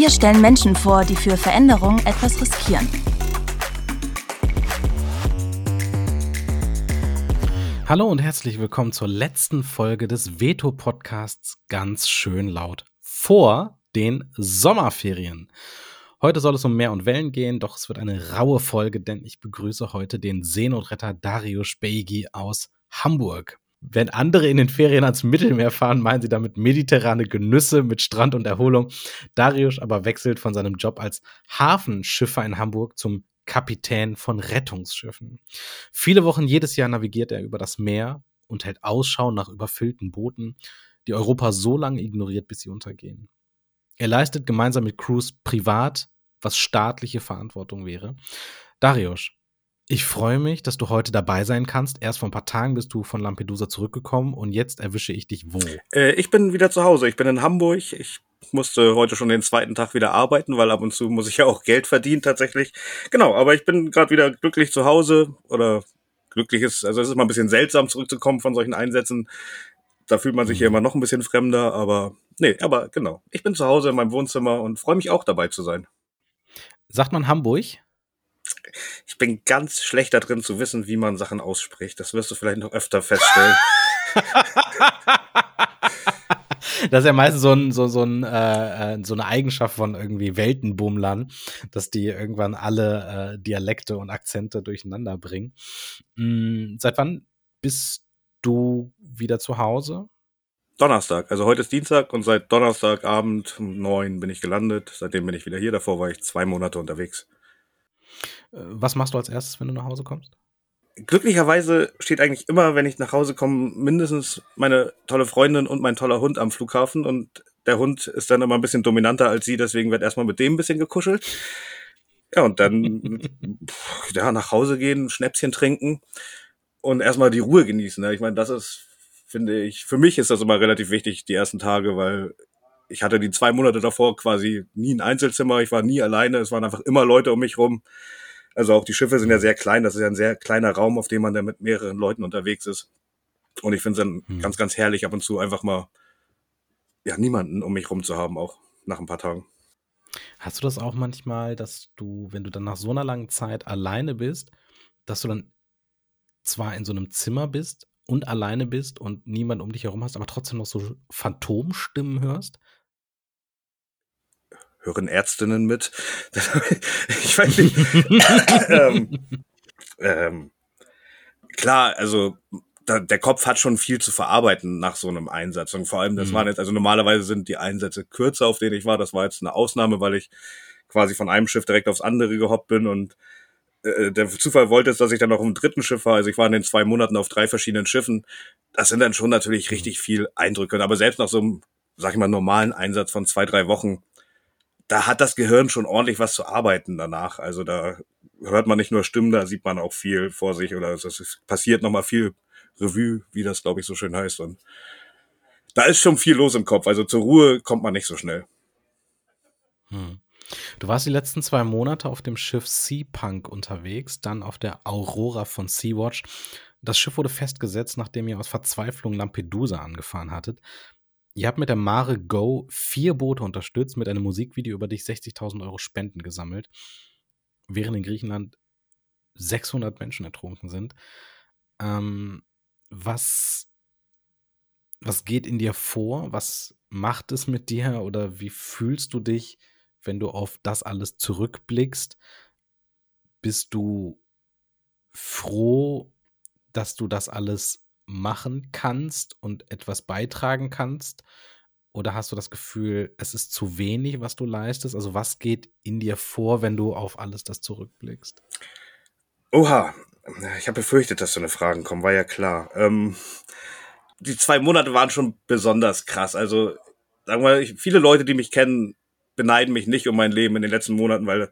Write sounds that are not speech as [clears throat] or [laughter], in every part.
Wir stellen Menschen vor, die für Veränderung etwas riskieren. Hallo und herzlich willkommen zur letzten Folge des Veto-Podcasts Ganz schön laut vor den Sommerferien. Heute soll es um Meer und Wellen gehen, doch es wird eine raue Folge, denn ich begrüße heute den Seenotretter Dario Speigi aus Hamburg. Wenn andere in den Ferien ans Mittelmeer fahren, meinen sie damit mediterrane Genüsse mit Strand und Erholung. Darius aber wechselt von seinem Job als Hafenschiffer in Hamburg zum Kapitän von Rettungsschiffen. Viele Wochen jedes Jahr navigiert er über das Meer und hält Ausschau nach überfüllten Booten, die Europa so lange ignoriert, bis sie untergehen. Er leistet gemeinsam mit Crews privat, was staatliche Verantwortung wäre. Darius, ich freue mich, dass du heute dabei sein kannst. Erst vor ein paar Tagen bist du von Lampedusa zurückgekommen und jetzt erwische ich dich wo? Äh, ich bin wieder zu Hause. Ich bin in Hamburg. Ich musste heute schon den zweiten Tag wieder arbeiten, weil ab und zu muss ich ja auch Geld verdienen tatsächlich. Genau, aber ich bin gerade wieder glücklich zu Hause oder glücklich ist, also es ist mal ein bisschen seltsam zurückzukommen von solchen Einsätzen. Da fühlt man sich hier mhm. immer noch ein bisschen fremder, aber nee, aber genau. Ich bin zu Hause in meinem Wohnzimmer und freue mich auch dabei zu sein. Sagt man Hamburg? Ich bin ganz schlecht da drin zu wissen, wie man Sachen ausspricht. Das wirst du vielleicht noch öfter feststellen. [laughs] das ist ja meistens so, ein, so, so, ein, äh, äh, so eine Eigenschaft von irgendwie Weltenbummlern, dass die irgendwann alle äh, Dialekte und Akzente durcheinander bringen. Mhm, seit wann bist du wieder zu Hause? Donnerstag. Also heute ist Dienstag und seit Donnerstagabend um neun bin ich gelandet. Seitdem bin ich wieder hier. Davor war ich zwei Monate unterwegs. Äh, was machst du als erstes, wenn du nach Hause kommst? Glücklicherweise steht eigentlich immer, wenn ich nach Hause komme, mindestens meine tolle Freundin und mein toller Hund am Flughafen und der Hund ist dann immer ein bisschen dominanter als sie, deswegen wird erstmal mit dem ein bisschen gekuschelt. Ja, und dann [laughs] ja, nach Hause gehen, Schnäpschen trinken und erstmal die Ruhe genießen. Ne? Ich meine, das ist, finde ich, für mich ist das immer relativ wichtig, die ersten Tage, weil ich hatte die zwei Monate davor quasi nie ein Einzelzimmer, ich war nie alleine, es waren einfach immer Leute um mich rum. Also auch die Schiffe sind ja sehr klein, das ist ja ein sehr kleiner Raum, auf dem man dann mit mehreren Leuten unterwegs ist. Und ich finde es dann hm. ganz, ganz herrlich, ab und zu einfach mal ja niemanden um mich rum zu haben, auch nach ein paar Tagen. Hast du das auch manchmal, dass du, wenn du dann nach so einer langen Zeit alleine bist, dass du dann zwar in so einem Zimmer bist und alleine bist und niemand um dich herum hast, aber trotzdem noch so Phantomstimmen hörst? Hören Ärztinnen mit. [laughs] ich weiß nicht. [laughs] ähm, ähm, klar, also da, der Kopf hat schon viel zu verarbeiten nach so einem Einsatz. Und vor allem, das mhm. waren jetzt, also normalerweise sind die Einsätze kürzer, auf denen ich war. Das war jetzt eine Ausnahme, weil ich quasi von einem Schiff direkt aufs andere gehoppt bin und äh, der Zufall wollte es, dass ich dann noch im dritten Schiff war. Also ich war in den zwei Monaten auf drei verschiedenen Schiffen. Das sind dann schon natürlich richtig viel Eindrücke. Aber selbst nach so einem, sag ich mal, normalen Einsatz von zwei, drei Wochen da hat das Gehirn schon ordentlich was zu arbeiten danach. Also da hört man nicht nur Stimmen, da sieht man auch viel vor sich oder es passiert nochmal viel Revue, wie das glaube ich so schön heißt. Und da ist schon viel los im Kopf. Also zur Ruhe kommt man nicht so schnell. Hm. Du warst die letzten zwei Monate auf dem Schiff Sea Punk unterwegs, dann auf der Aurora von Sea-Watch. Das Schiff wurde festgesetzt, nachdem ihr aus Verzweiflung Lampedusa angefahren hattet. Ihr habt mit der Mare Go vier Boote unterstützt, mit einem Musikvideo über dich 60.000 Euro Spenden gesammelt, während in Griechenland 600 Menschen ertrunken sind. Ähm, was, was geht in dir vor? Was macht es mit dir oder wie fühlst du dich, wenn du auf das alles zurückblickst? Bist du froh, dass du das alles machen kannst und etwas beitragen kannst? Oder hast du das Gefühl, es ist zu wenig, was du leistest? Also was geht in dir vor, wenn du auf alles das zurückblickst? Oha, ich habe befürchtet, dass so eine Fragen kommen, war ja klar. Ähm, die zwei Monate waren schon besonders krass. Also, sagen wir, viele Leute, die mich kennen, beneiden mich nicht um mein Leben in den letzten Monaten, weil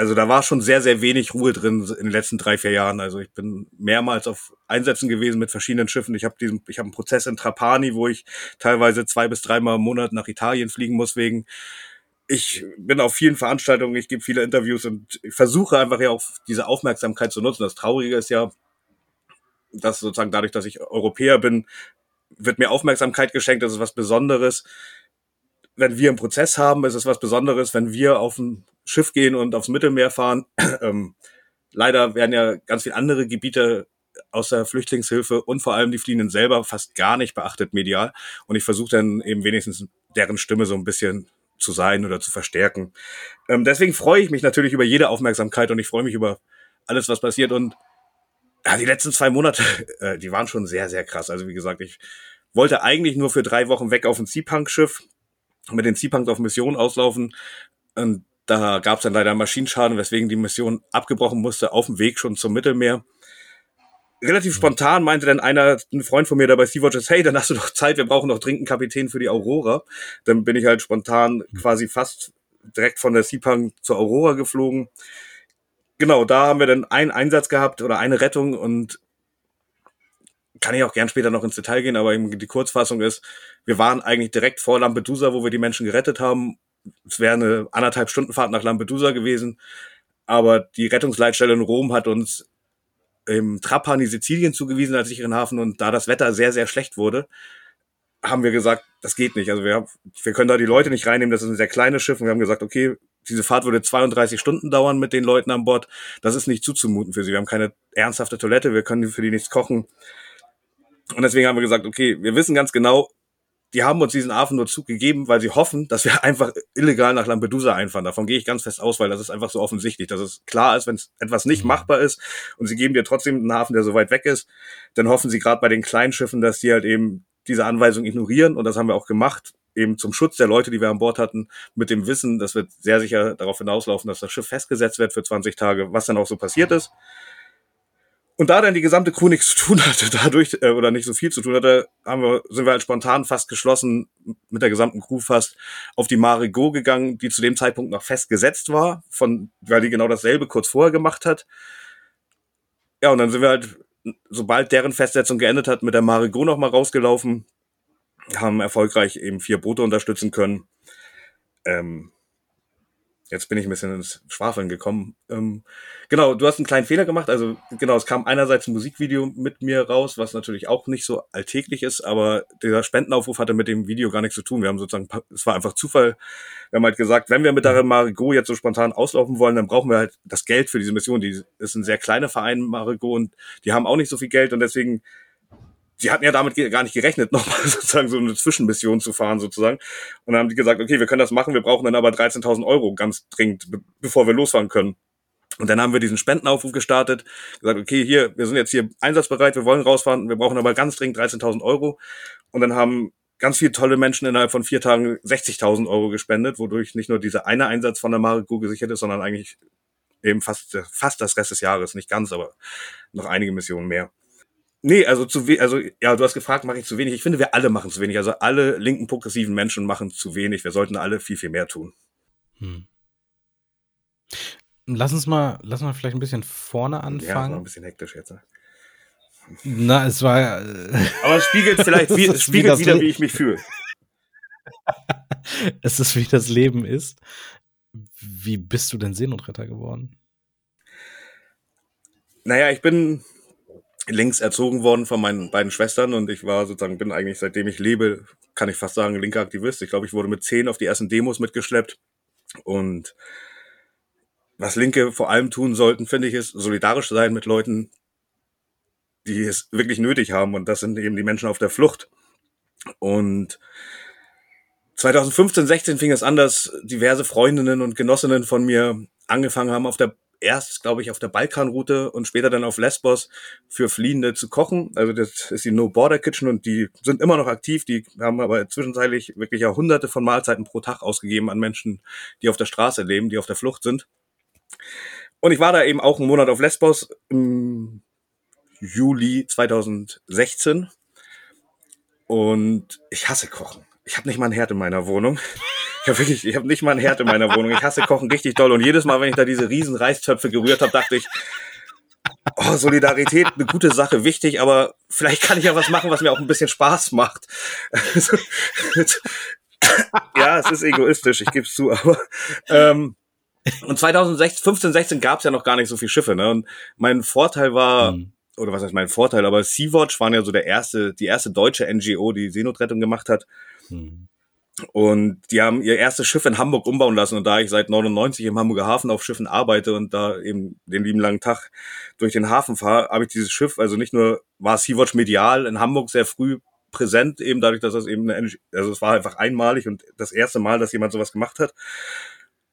also da war schon sehr, sehr wenig Ruhe drin in den letzten drei, vier Jahren. Also ich bin mehrmals auf Einsätzen gewesen mit verschiedenen Schiffen. Ich habe diesen, ich habe einen Prozess in Trapani, wo ich teilweise zwei bis dreimal im Monat nach Italien fliegen muss wegen. Ich bin auf vielen Veranstaltungen, ich gebe viele Interviews und versuche einfach ja auch diese Aufmerksamkeit zu nutzen. Das Traurige ist ja, dass sozusagen dadurch, dass ich Europäer bin, wird mir Aufmerksamkeit geschenkt. Das ist was Besonderes wenn wir einen Prozess haben, ist es was Besonderes, wenn wir auf ein Schiff gehen und aufs Mittelmeer fahren. [clears throat] ähm, leider werden ja ganz viele andere Gebiete aus der Flüchtlingshilfe und vor allem die Fliehenden selber fast gar nicht beachtet medial. Und ich versuche dann eben wenigstens deren Stimme so ein bisschen zu sein oder zu verstärken. Ähm, deswegen freue ich mich natürlich über jede Aufmerksamkeit und ich freue mich über alles, was passiert. Und ja, die letzten zwei Monate, [laughs] äh, die waren schon sehr, sehr krass. Also wie gesagt, ich wollte eigentlich nur für drei Wochen weg auf ein Seapunk-Schiff mit den Seapunks auf Mission auslaufen. Und da gab es dann leider Maschinenschaden, weswegen die Mission abgebrochen musste, auf dem Weg schon zum Mittelmeer. Relativ spontan meinte dann einer, ein Freund von mir dabei, Sea-Watchers, hey, dann hast du doch Zeit, wir brauchen noch dringend einen Kapitän für die Aurora. Dann bin ich halt spontan quasi fast direkt von der Seapunk zur Aurora geflogen. Genau, da haben wir dann einen Einsatz gehabt oder eine Rettung und kann ich auch gern später noch ins Detail gehen, aber die Kurzfassung ist, wir waren eigentlich direkt vor Lampedusa, wo wir die Menschen gerettet haben. Es wäre eine anderthalb Stunden Fahrt nach Lampedusa gewesen, aber die Rettungsleitstelle in Rom hat uns im Trapani Sizilien zugewiesen als sicheren Hafen und da das Wetter sehr, sehr schlecht wurde, haben wir gesagt, das geht nicht. Also wir, wir können da die Leute nicht reinnehmen, das ist ein sehr kleines Schiff und wir haben gesagt, okay, diese Fahrt würde 32 Stunden dauern mit den Leuten an Bord. Das ist nicht zuzumuten für sie. Wir haben keine ernsthafte Toilette, wir können für die nichts kochen. Und deswegen haben wir gesagt, okay, wir wissen ganz genau, die haben uns diesen Hafen nur zugegeben, weil sie hoffen, dass wir [laughs] einfach illegal nach Lampedusa einfahren. Davon gehe ich ganz fest aus, weil das ist einfach so offensichtlich, dass es klar ist, wenn es etwas nicht mhm. machbar ist und sie geben dir trotzdem einen Hafen, der so weit weg ist, dann hoffen sie gerade bei den kleinen Schiffen, dass die halt eben diese Anweisung ignorieren und das haben wir auch gemacht, eben zum Schutz der Leute, die wir an Bord hatten, mit dem Wissen, dass wir sehr sicher darauf hinauslaufen, dass das Schiff festgesetzt wird für 20 Tage, was dann auch so passiert ist. Und da dann die gesamte Crew nichts zu tun hatte, [laughs] dadurch, äh, oder nicht so viel zu tun hatte, haben wir, sind wir halt spontan fast geschlossen, mit der gesamten Crew fast, auf die Mare Go gegangen, die zu dem Zeitpunkt noch festgesetzt war, von, weil die genau dasselbe kurz vorher gemacht hat. Ja, und dann sind wir halt, sobald deren Festsetzung geendet hat, mit der Mare Go nochmal rausgelaufen, haben erfolgreich eben vier Boote unterstützen können. Ähm, Jetzt bin ich ein bisschen ins Schwafeln gekommen. Ähm, genau, du hast einen kleinen Fehler gemacht. Also genau, es kam einerseits ein Musikvideo mit mir raus, was natürlich auch nicht so alltäglich ist, aber dieser Spendenaufruf hatte mit dem Video gar nichts zu tun. Wir haben sozusagen, es war einfach Zufall. Wir haben halt gesagt, wenn wir mit der Marigot jetzt so spontan auslaufen wollen, dann brauchen wir halt das Geld für diese Mission. Die ist ein sehr kleiner Verein, Marigot, und die haben auch nicht so viel Geld und deswegen sie hatten ja damit gar nicht gerechnet, [laughs] nochmal sozusagen so eine Zwischenmission zu fahren sozusagen. Und dann haben die gesagt, okay, wir können das machen, wir brauchen dann aber 13.000 Euro ganz dringend, be bevor wir losfahren können. Und dann haben wir diesen Spendenaufruf gestartet, gesagt, okay, hier, wir sind jetzt hier einsatzbereit, wir wollen rausfahren, wir brauchen aber ganz dringend 13.000 Euro. Und dann haben ganz viele tolle Menschen innerhalb von vier Tagen 60.000 Euro gespendet, wodurch nicht nur dieser eine Einsatz von der Mariko gesichert ist, sondern eigentlich eben fast, fast das Rest des Jahres, nicht ganz, aber noch einige Missionen mehr. Nee, also zu wenig, also ja, du hast gefragt, mache ich zu wenig. Ich finde, wir alle machen zu wenig. Also alle linken progressiven Menschen machen zu wenig. Wir sollten alle viel, viel mehr tun. Hm. Lass uns mal, lass mal vielleicht ein bisschen vorne anfangen. Ja, das war ein bisschen hektisch jetzt. Ne? Na, es war. Äh [laughs] Aber es spiegelt vielleicht [laughs] wie, es spiegelt wie wieder, wie ich mich fühle. [laughs] es ist, wie das Leben ist. Wie bist du denn Seenotretter geworden? Naja, ich bin links erzogen worden von meinen beiden Schwestern und ich war sozusagen, bin eigentlich seitdem ich lebe, kann ich fast sagen, linker Aktivist. Ich glaube, ich wurde mit zehn auf die ersten Demos mitgeschleppt und was Linke vor allem tun sollten, finde ich, ist solidarisch sein mit Leuten, die es wirklich nötig haben und das sind eben die Menschen auf der Flucht. Und 2015, 16 fing es an, dass diverse Freundinnen und Genossinnen von mir angefangen haben, auf der erst, glaube ich, auf der Balkanroute und später dann auf Lesbos für Fliehende zu kochen. Also das ist die No Border Kitchen und die sind immer noch aktiv. Die haben aber zwischenzeitlich wirklich Jahrhunderte von Mahlzeiten pro Tag ausgegeben an Menschen, die auf der Straße leben, die auf der Flucht sind. Und ich war da eben auch einen Monat auf Lesbos im Juli 2016 und ich hasse Kochen. Ich habe nicht mal einen Herd in meiner Wohnung. Ich habe wirklich, ich habe nicht mal ein Herd in meiner Wohnung. Ich hasse Kochen richtig doll. Und jedes Mal, wenn ich da diese riesen Reistöpfe gerührt habe, dachte ich, oh, Solidarität, eine gute Sache, wichtig, aber vielleicht kann ich ja was machen, was mir auch ein bisschen Spaß macht. [laughs] ja, es ist egoistisch, ich gebe es zu, aber ähm, und 2016, 15, 16 gab es ja noch gar nicht so viele Schiffe, ne? Und mein Vorteil war, mhm. oder was heißt mein Vorteil, aber Sea-Watch waren ja so der erste, die erste deutsche NGO, die Seenotrettung gemacht hat. Mhm. Und die haben ihr erstes Schiff in Hamburg umbauen lassen. Und da ich seit 99 im Hamburger Hafen auf Schiffen arbeite und da eben den lieben langen Tag durch den Hafen fahre, habe ich dieses Schiff, also nicht nur war Sea-Watch medial in Hamburg sehr früh präsent, eben dadurch, dass das eben eine, also es war einfach einmalig und das erste Mal, dass jemand sowas gemacht hat.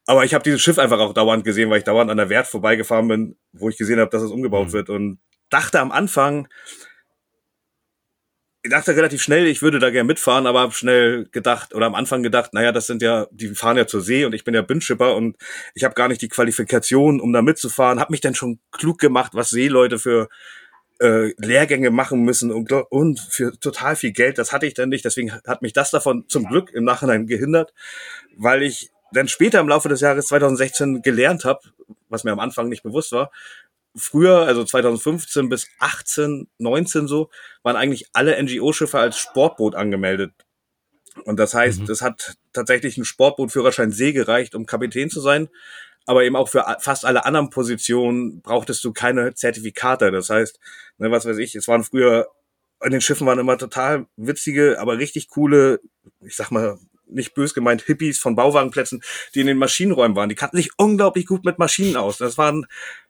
Aber ich habe dieses Schiff einfach auch dauernd gesehen, weil ich dauernd an der Wert vorbeigefahren bin, wo ich gesehen habe, dass es umgebaut mhm. wird und dachte am Anfang, ich dachte relativ schnell, ich würde da gerne mitfahren, aber habe schnell gedacht oder am Anfang gedacht, naja, das sind ja, die fahren ja zur See und ich bin ja Bindschipper und ich habe gar nicht die Qualifikation, um da mitzufahren. Habe mich dann schon klug gemacht, was Seeleute für äh, Lehrgänge machen müssen und, und für total viel Geld. Das hatte ich dann nicht. Deswegen hat mich das davon zum Glück im Nachhinein gehindert, weil ich dann später im Laufe des Jahres 2016 gelernt habe, was mir am Anfang nicht bewusst war, früher, also 2015 bis 18, 19 so, waren eigentlich alle NGO-Schiffe als Sportboot angemeldet. Und das heißt, mhm. es hat tatsächlich ein Sportbootführerschein See gereicht, um Kapitän zu sein. Aber eben auch für fast alle anderen Positionen brauchtest du keine Zertifikate. Das heißt, ne, was weiß ich, es waren früher, in den Schiffen waren immer total witzige, aber richtig coole, ich sag mal, nicht bös gemeint, Hippies von Bauwagenplätzen, die in den Maschinenräumen waren. Die kannten sich unglaublich gut mit Maschinen aus. Das waren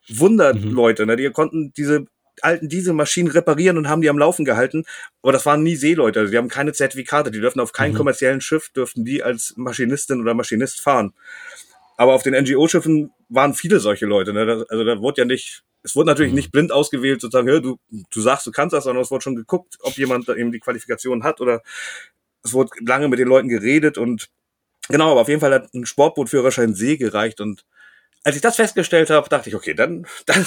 Wunderleute, mhm. ne? Die konnten diese alten Dieselmaschinen reparieren und haben die am Laufen gehalten. Aber das waren nie Seeleute. Also die haben keine Zertifikate. Die dürfen auf keinem mhm. kommerziellen Schiff, dürften die als Maschinistin oder Maschinist fahren. Aber auf den NGO-Schiffen waren viele solche Leute. Ne? Also da wurde ja nicht, es wurde natürlich mhm. nicht blind ausgewählt, sozusagen, du, du sagst, du kannst das, sondern es wurde schon geguckt, ob jemand da eben die Qualifikation hat oder es wurde lange mit den Leuten geredet und genau, aber auf jeden Fall hat ein Sportbootführerschein See gereicht und als ich das festgestellt habe, dachte ich, okay, dann, [laughs] dann,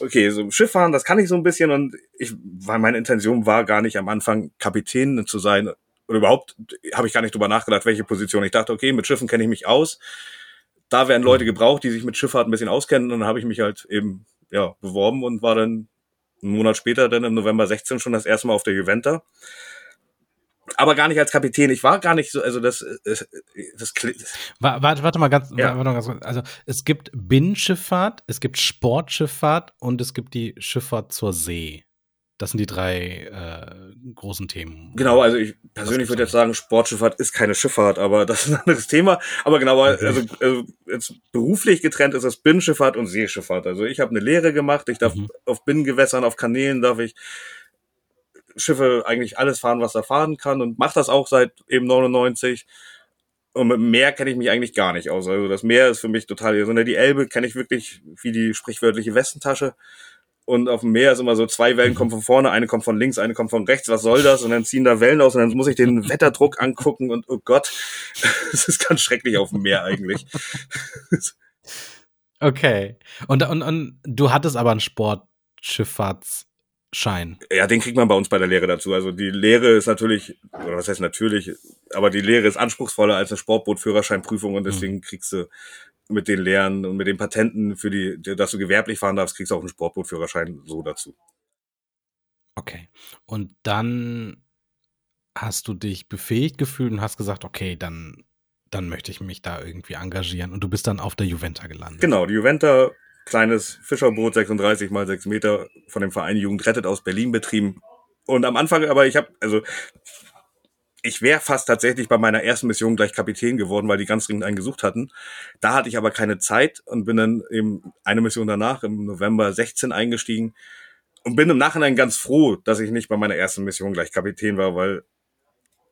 okay, so Schiff fahren, das kann ich so ein bisschen und ich, weil meine Intention war gar nicht am Anfang Kapitän zu sein oder überhaupt habe ich gar nicht drüber nachgedacht, welche Position. Ich dachte, okay, mit Schiffen kenne ich mich aus. Da werden Leute gebraucht, die sich mit Schifffahrt ein bisschen auskennen und dann habe ich mich halt eben ja beworben und war dann einen Monat später dann im November 16 schon das erste Mal auf der Juventa aber gar nicht als Kapitän. Ich war gar nicht so, also das, das, das warte, warte mal ganz, ja. warte mal ganz, also es gibt Binnenschifffahrt, es gibt Sportschifffahrt und es gibt die Schifffahrt zur See. Das sind die drei äh, großen Themen. Genau, also ich persönlich würde jetzt sagen, Sportschifffahrt ist keine Schifffahrt, aber das ist ein anderes Thema. Aber genau, okay. also, also jetzt beruflich getrennt ist das Binnenschifffahrt und Seeschifffahrt. Also ich habe eine Lehre gemacht, ich darf mhm. auf Binnengewässern, auf Kanälen darf ich Schiffe eigentlich alles fahren, was er fahren kann und macht das auch seit eben 99. Und mit dem Meer kenne ich mich eigentlich gar nicht aus. Also das Meer ist für mich total, also die Elbe kenne ich wirklich wie die sprichwörtliche Westentasche. Und auf dem Meer ist immer so, zwei Wellen kommen von vorne, eine kommt von links, eine kommt von rechts, was soll das? Und dann ziehen da Wellen aus und dann muss ich den Wetterdruck angucken und oh Gott, [laughs] das ist ganz schrecklich auf dem Meer eigentlich. [laughs] Okay. Und, und, und du hattest aber einen Sportschifffahrts- Schein. Ja, den kriegt man bei uns bei der Lehre dazu. Also die Lehre ist natürlich, oder was heißt natürlich, aber die Lehre ist anspruchsvoller als eine Sportbootführerscheinprüfung und deswegen mhm. kriegst du mit den Lehren und mit den Patenten für die, dass du gewerblich fahren darfst, kriegst du auch einen Sportbootführerschein so dazu. Okay. Und dann hast du dich befähigt gefühlt und hast gesagt, okay, dann, dann möchte ich mich da irgendwie engagieren. Und du bist dann auf der Juventa gelandet. Genau, die Juventa kleines Fischerboot, 36 mal 6 Meter, von dem Verein Jugend rettet aus Berlin betrieben. Und am Anfang, aber ich habe, also ich wäre fast tatsächlich bei meiner ersten Mission gleich Kapitän geworden, weil die ganz dringend einen gesucht hatten. Da hatte ich aber keine Zeit und bin dann eben eine Mission danach im November 16 eingestiegen und bin im Nachhinein ganz froh, dass ich nicht bei meiner ersten Mission gleich Kapitän war, weil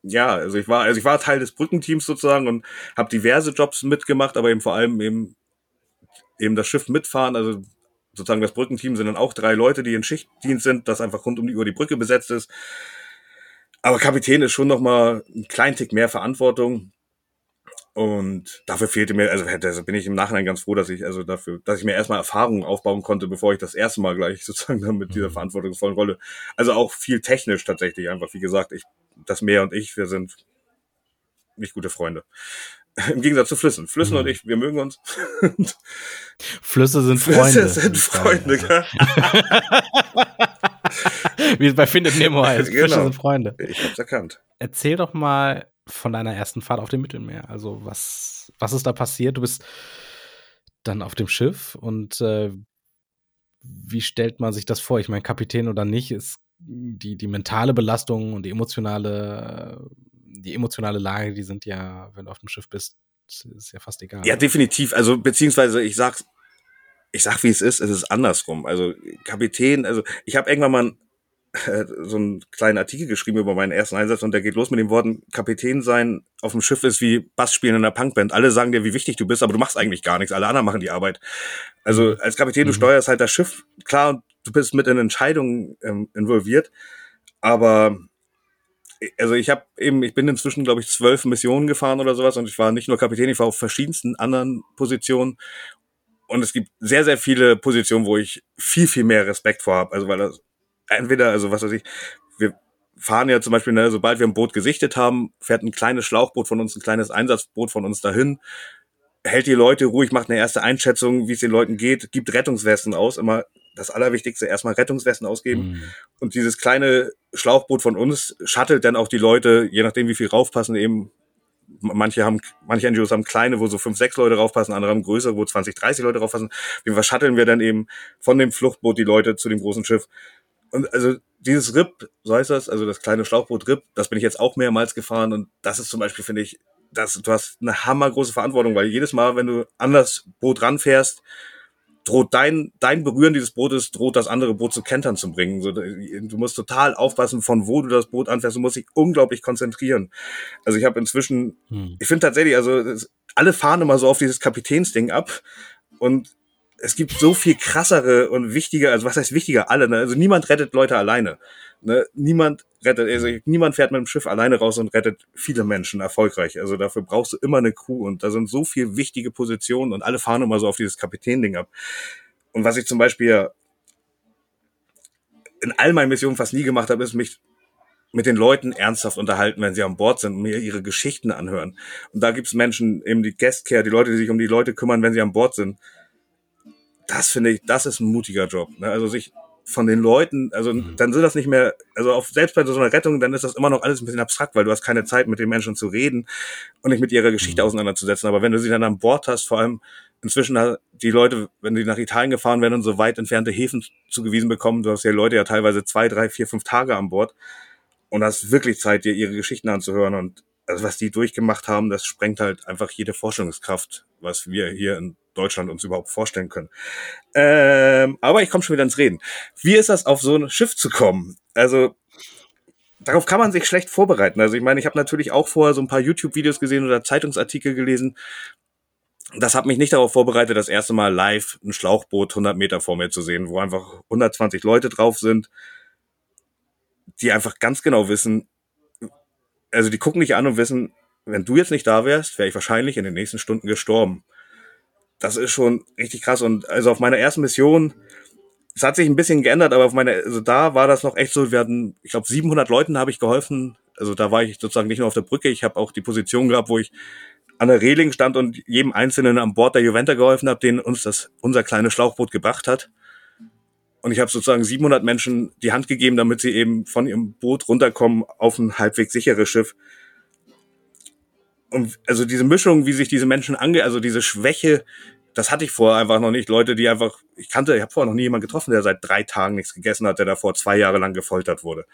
ja, also ich war, also ich war Teil des Brückenteams sozusagen und habe diverse Jobs mitgemacht, aber eben vor allem eben eben das Schiff mitfahren. Also sozusagen das Brückenteam sind dann auch drei Leute, die in Schichtdienst sind, das einfach rund um die, über die Brücke besetzt ist. Aber Kapitän ist schon noch mal ein kleinen Tick mehr Verantwortung. Und dafür fehlte mir, also hätte, bin ich im Nachhinein ganz froh, dass ich, also dafür, dass ich mir erstmal Erfahrungen aufbauen konnte, bevor ich das erste Mal gleich [laughs] sozusagen dann mit dieser mhm. verantwortungsvollen Rolle. Also auch viel technisch tatsächlich einfach, wie gesagt, ich, das Meer und ich, wir sind nicht gute Freunde. Im Gegensatz zu Flüssen. Flüssen Mhm. und ich, wir mögen uns. [laughs] Flüsse sind Freunde. Flüsse sind Freunde. gell? [laughs] Wie es bei Findet Nemo heißt. Fische Genau. sind Freunde. Ich hab's erkannt. Erzähl doch mal von deiner ersten Fahrt auf dem Mittelmeer. Also was, was ist da passiert? Du bist dann auf dem Schiff und äh, wie stellt man sich das vor? Ich meine, Kapitän oder nicht, ist die, die mentale Belastung und die emotionale, die emotionale Lage, die sind ja, wenn du auf dem Schiff bist, ist ja fast egal. Ja, definitiv. Also, beziehungsweise ich sag's, ich sag, wie es ist, es ist andersrum. Also, Kapitän, also ich habe irgendwann mal äh, [laughs] so einen kleinen Artikel geschrieben über meinen ersten Einsatz und der geht los mit den Worten, Kapitän sein auf dem Schiff ist wie Bass spielen in einer Punkband. Alle sagen dir, wie wichtig du bist, aber du machst eigentlich gar nichts. Alle anderen machen die Arbeit. Also als Kapitän, du Mhm. steuerst halt das Schiff. Klar, du bist mit in Entscheidungen ähm, involviert, aber also ich habe eben, ich bin inzwischen, glaube ich, zwölf Missionen gefahren oder sowas und ich war nicht nur Kapitän, ich war auf verschiedensten anderen Positionen und es gibt sehr, sehr viele Positionen, wo ich viel, viel mehr Respekt vor habe. Also weil das entweder, also was weiß ich, wir fahren ja zum Beispiel, ne, sobald wir ein Boot gesichtet haben, fährt ein kleines Schlauchboot von uns, ein kleines Einsatzboot von uns dahin, hält die Leute ruhig, macht eine erste Einschätzung, wie es den Leuten geht, gibt Rettungswesten aus, immer das Allerwichtigste, erstmal Rettungswesten ausgeben. Mhm. Und dieses kleine Schlauchboot von uns shuttelt dann auch die Leute, je nachdem wie viel raufpassen, eben manche haben, manche NGOs haben kleine, wo so fünf, sechs Leute raufpassen, andere haben größere, wo 20, 30 Leute raufpassen. Wie shutteln wir dann eben von dem Fluchtboot die Leute zu dem großen Schiff. Und also dieses RIP, so heißt das, also das kleine Schlauchboot RIP, das bin ich jetzt auch mehrmals gefahren und das ist zum Beispiel, finde ich, das, du hast eine hammergroße Verantwortung, weil jedes Mal, wenn du an das Boot ranfährst, droht dein, dein Berühren dieses Bootes, droht das andere Boot zu Kentern zu bringen. So, du musst total aufpassen, von wo du das Boot anfährst. Du musst dich unglaublich konzentrieren. Also ich habe inzwischen, Hm. ich finde tatsächlich, also alle fahren immer so auf dieses Kapitänsding ab und es gibt so viel krassere und wichtige, also was heißt wichtiger? Alle, ne? Also niemand rettet Leute alleine. Ne? Niemand rettet, also niemand fährt mit dem Schiff alleine raus und rettet viele Menschen erfolgreich. Also dafür brauchst du immer eine Crew und da sind so viel wichtige Positionen und alle fahren immer so auf dieses Kapitänding ab. Und was ich zum Beispiel in all meinen Missionen fast nie gemacht habe, ist mich mit den Leuten ernsthaft unterhalten, wenn sie an Bord sind und mir ihre Geschichten anhören. Und da gibt's Menschen, eben die Guestcare, die Leute, die sich um die Leute kümmern, wenn sie an Bord sind. Das finde ich, das ist ein mutiger Job. Ne? Also sich von den Leuten, also dann sind das nicht mehr, also auf, selbst bei so einer Rettung, dann ist das immer noch alles ein bisschen abstrakt, weil du hast keine Zeit, mit den Menschen zu reden und nicht mit ihrer Geschichte auseinanderzusetzen. Aber wenn du sie dann an Bord hast, vor allem inzwischen ha- die Leute, wenn die nach Italien gefahren werden und so weit entfernte Häfen zugewiesen bekommen, du hast ja Leute ja teilweise zwei, drei, vier, fünf Tage an Bord und hast wirklich Zeit, dir ihre Geschichten anzuhören und also was die durchgemacht haben, das sprengt halt einfach jede Vorstellungskraft, was wir hier in Deutschland uns überhaupt vorstellen können. Ähm, aber ich komme schon wieder ins Reden. Wie ist das, auf so ein Schiff zu kommen? Also darauf kann man sich schlecht vorbereiten. Also ich meine, ich habe natürlich auch vorher so ein paar YouTube-Videos gesehen oder Zeitungsartikel gelesen. Das hat mich nicht darauf vorbereitet, das erste Mal live ein Schlauchboot 100 Meter vor mir zu sehen, wo einfach 120 Leute drauf sind, die einfach ganz genau wissen, also die gucken dich an und wissen, wenn du jetzt nicht da wärst, wäre ich wahrscheinlich in den nächsten Stunden gestorben. Das ist schon richtig krass. Und also auf meiner ersten Mission, es hat sich ein bisschen geändert, aber auf meiner, also da war das noch echt so, wir hatten, ich glaube, 700 Leuten habe ich geholfen. Also da war ich sozusagen nicht nur auf der Brücke, ich habe auch die Position gehabt, wo ich an der Reling stand und jedem Einzelnen an Bord der Juventa geholfen habe, den uns das unser kleines Schlauchboot gebracht hat. Und ich habe sozusagen 700 Menschen die Hand gegeben, damit sie eben von ihrem Boot runterkommen auf ein halbwegs sicheres Schiff. Und also diese Mischung, wie sich diese Menschen ange, also diese Schwäche, das hatte ich vorher einfach noch nicht. Leute, die einfach, ich kannte, ich habe vorher noch nie jemanden getroffen, der seit drei Tagen nichts gegessen hat, der davor zwei Jahre lang gefoltert wurde.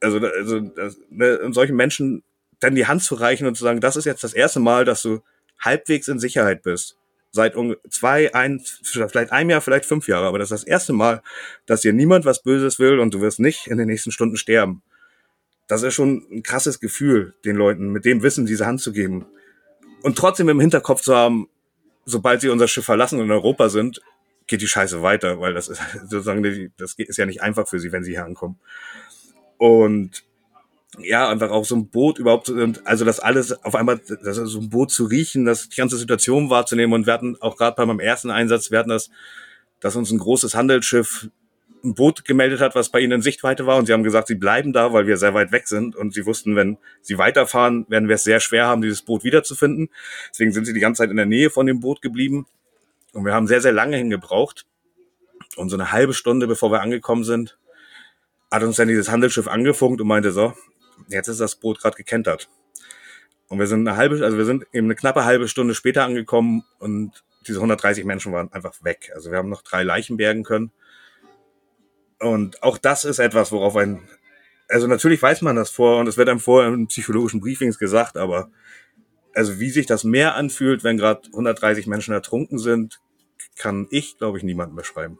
Also, also das, ne, und solchen Menschen dann die Hand zu reichen und zu sagen, das ist jetzt das erste Mal, dass du halbwegs in Sicherheit bist. Seit zwei, ein, vielleicht ein Jahr, vielleicht fünf Jahre, aber das ist das erste Mal, dass dir niemand was Böses will und du wirst nicht in den nächsten Stunden sterben. Das ist schon ein krasses Gefühl, den Leuten mit dem Wissen diese Hand zu geben. Und trotzdem im Hinterkopf zu haben, sobald sie unser Schiff verlassen und in Europa sind, geht die Scheiße weiter, weil das ist [laughs] sozusagen, das ist ja nicht einfach für sie, wenn sie hier ankommen. Und ja, einfach auch so ein Boot überhaupt, also das alles auf einmal, das so ein Boot zu riechen, das die ganze Situation wahrzunehmen und wir hatten auch gerade bei meinem ersten Einsatz, wir hatten das, dass uns ein großes Handelsschiff ein Boot gemeldet hat, was bei ihnen in Sichtweite war. Und sie haben gesagt, sie bleiben da, weil wir sehr weit weg sind. Und sie wussten, wenn sie weiterfahren, werden wir es sehr schwer haben, dieses Boot wiederzufinden. Deswegen sind sie die ganze Zeit in der Nähe von dem Boot geblieben. Und wir haben sehr, sehr lange hingebraucht. Und so eine halbe Stunde, bevor wir angekommen sind, hat uns dann dieses Handelsschiff angefunkt und meinte so, jetzt ist das Boot gerade gekentert. Und wir sind eine halbe, also wir sind eben eine knappe halbe Stunde später angekommen und diese 130 Menschen waren einfach weg. Also wir haben noch drei Leichen bergen können. Und auch das ist etwas, worauf ein, also natürlich weiß man das vor und es wird einem vorher in psychologischen Briefings gesagt, aber also wie sich das Meer anfühlt, wenn gerade 130 Menschen ertrunken sind, kann ich, glaube ich, niemandem beschreiben.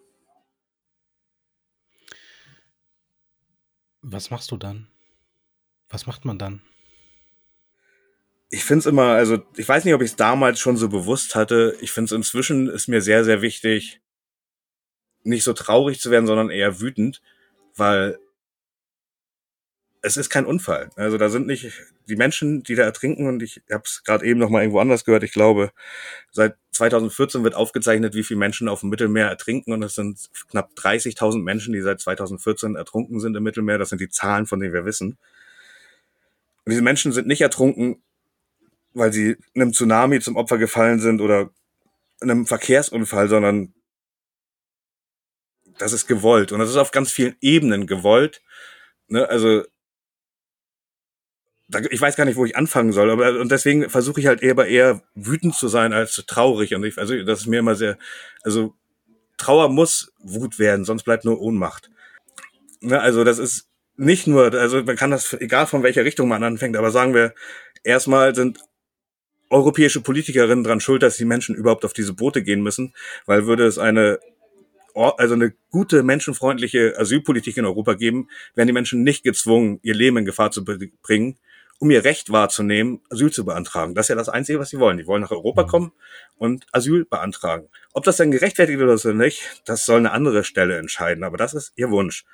Was machst du dann? Was macht man dann? Ich finde es immer, also ich weiß nicht, ob ich es damals schon so bewusst hatte. Ich finde es inzwischen ist mir sehr, sehr wichtig, nicht so traurig zu werden, sondern eher wütend, weil es ist kein Unfall. Also da sind nicht die Menschen, die da ertrinken und ich habe es gerade eben noch mal irgendwo anders gehört. Ich glaube, seit 2014 wird aufgezeichnet, wie viele Menschen auf dem Mittelmeer ertrinken und es sind knapp 30.000 Menschen, die seit 2014 ertrunken sind im Mittelmeer. Das sind die Zahlen, von denen wir wissen. Und diese Menschen sind nicht ertrunken, weil sie einem Tsunami zum Opfer gefallen sind oder einem Verkehrsunfall, sondern das ist gewollt. Und das ist auf ganz vielen Ebenen gewollt. Ne? Also ich weiß gar nicht, wo ich anfangen soll, aber und deswegen versuche ich halt eher eher wütend zu sein als traurig. Und ich, also das ist mir immer sehr, also Trauer muss Wut werden, sonst bleibt nur Ohnmacht. Ne? Also das ist nicht nur, also man kann das, egal von welcher Richtung man anfängt, aber sagen wir, erstmal sind europäische Politikerinnen dran schuld, dass die Menschen überhaupt auf diese Boote gehen müssen, weil würde es eine also eine gute menschenfreundliche Asylpolitik in Europa geben, werden die Menschen nicht gezwungen, ihr Leben in Gefahr zu bringen, um ihr Recht wahrzunehmen, Asyl zu beantragen. Das ist ja das Einzige, was sie wollen. Die wollen nach Europa mhm. kommen und Asyl beantragen. Ob das dann gerechtfertigt ist oder nicht, das soll eine andere Stelle entscheiden. Aber das ist ihr Wunsch.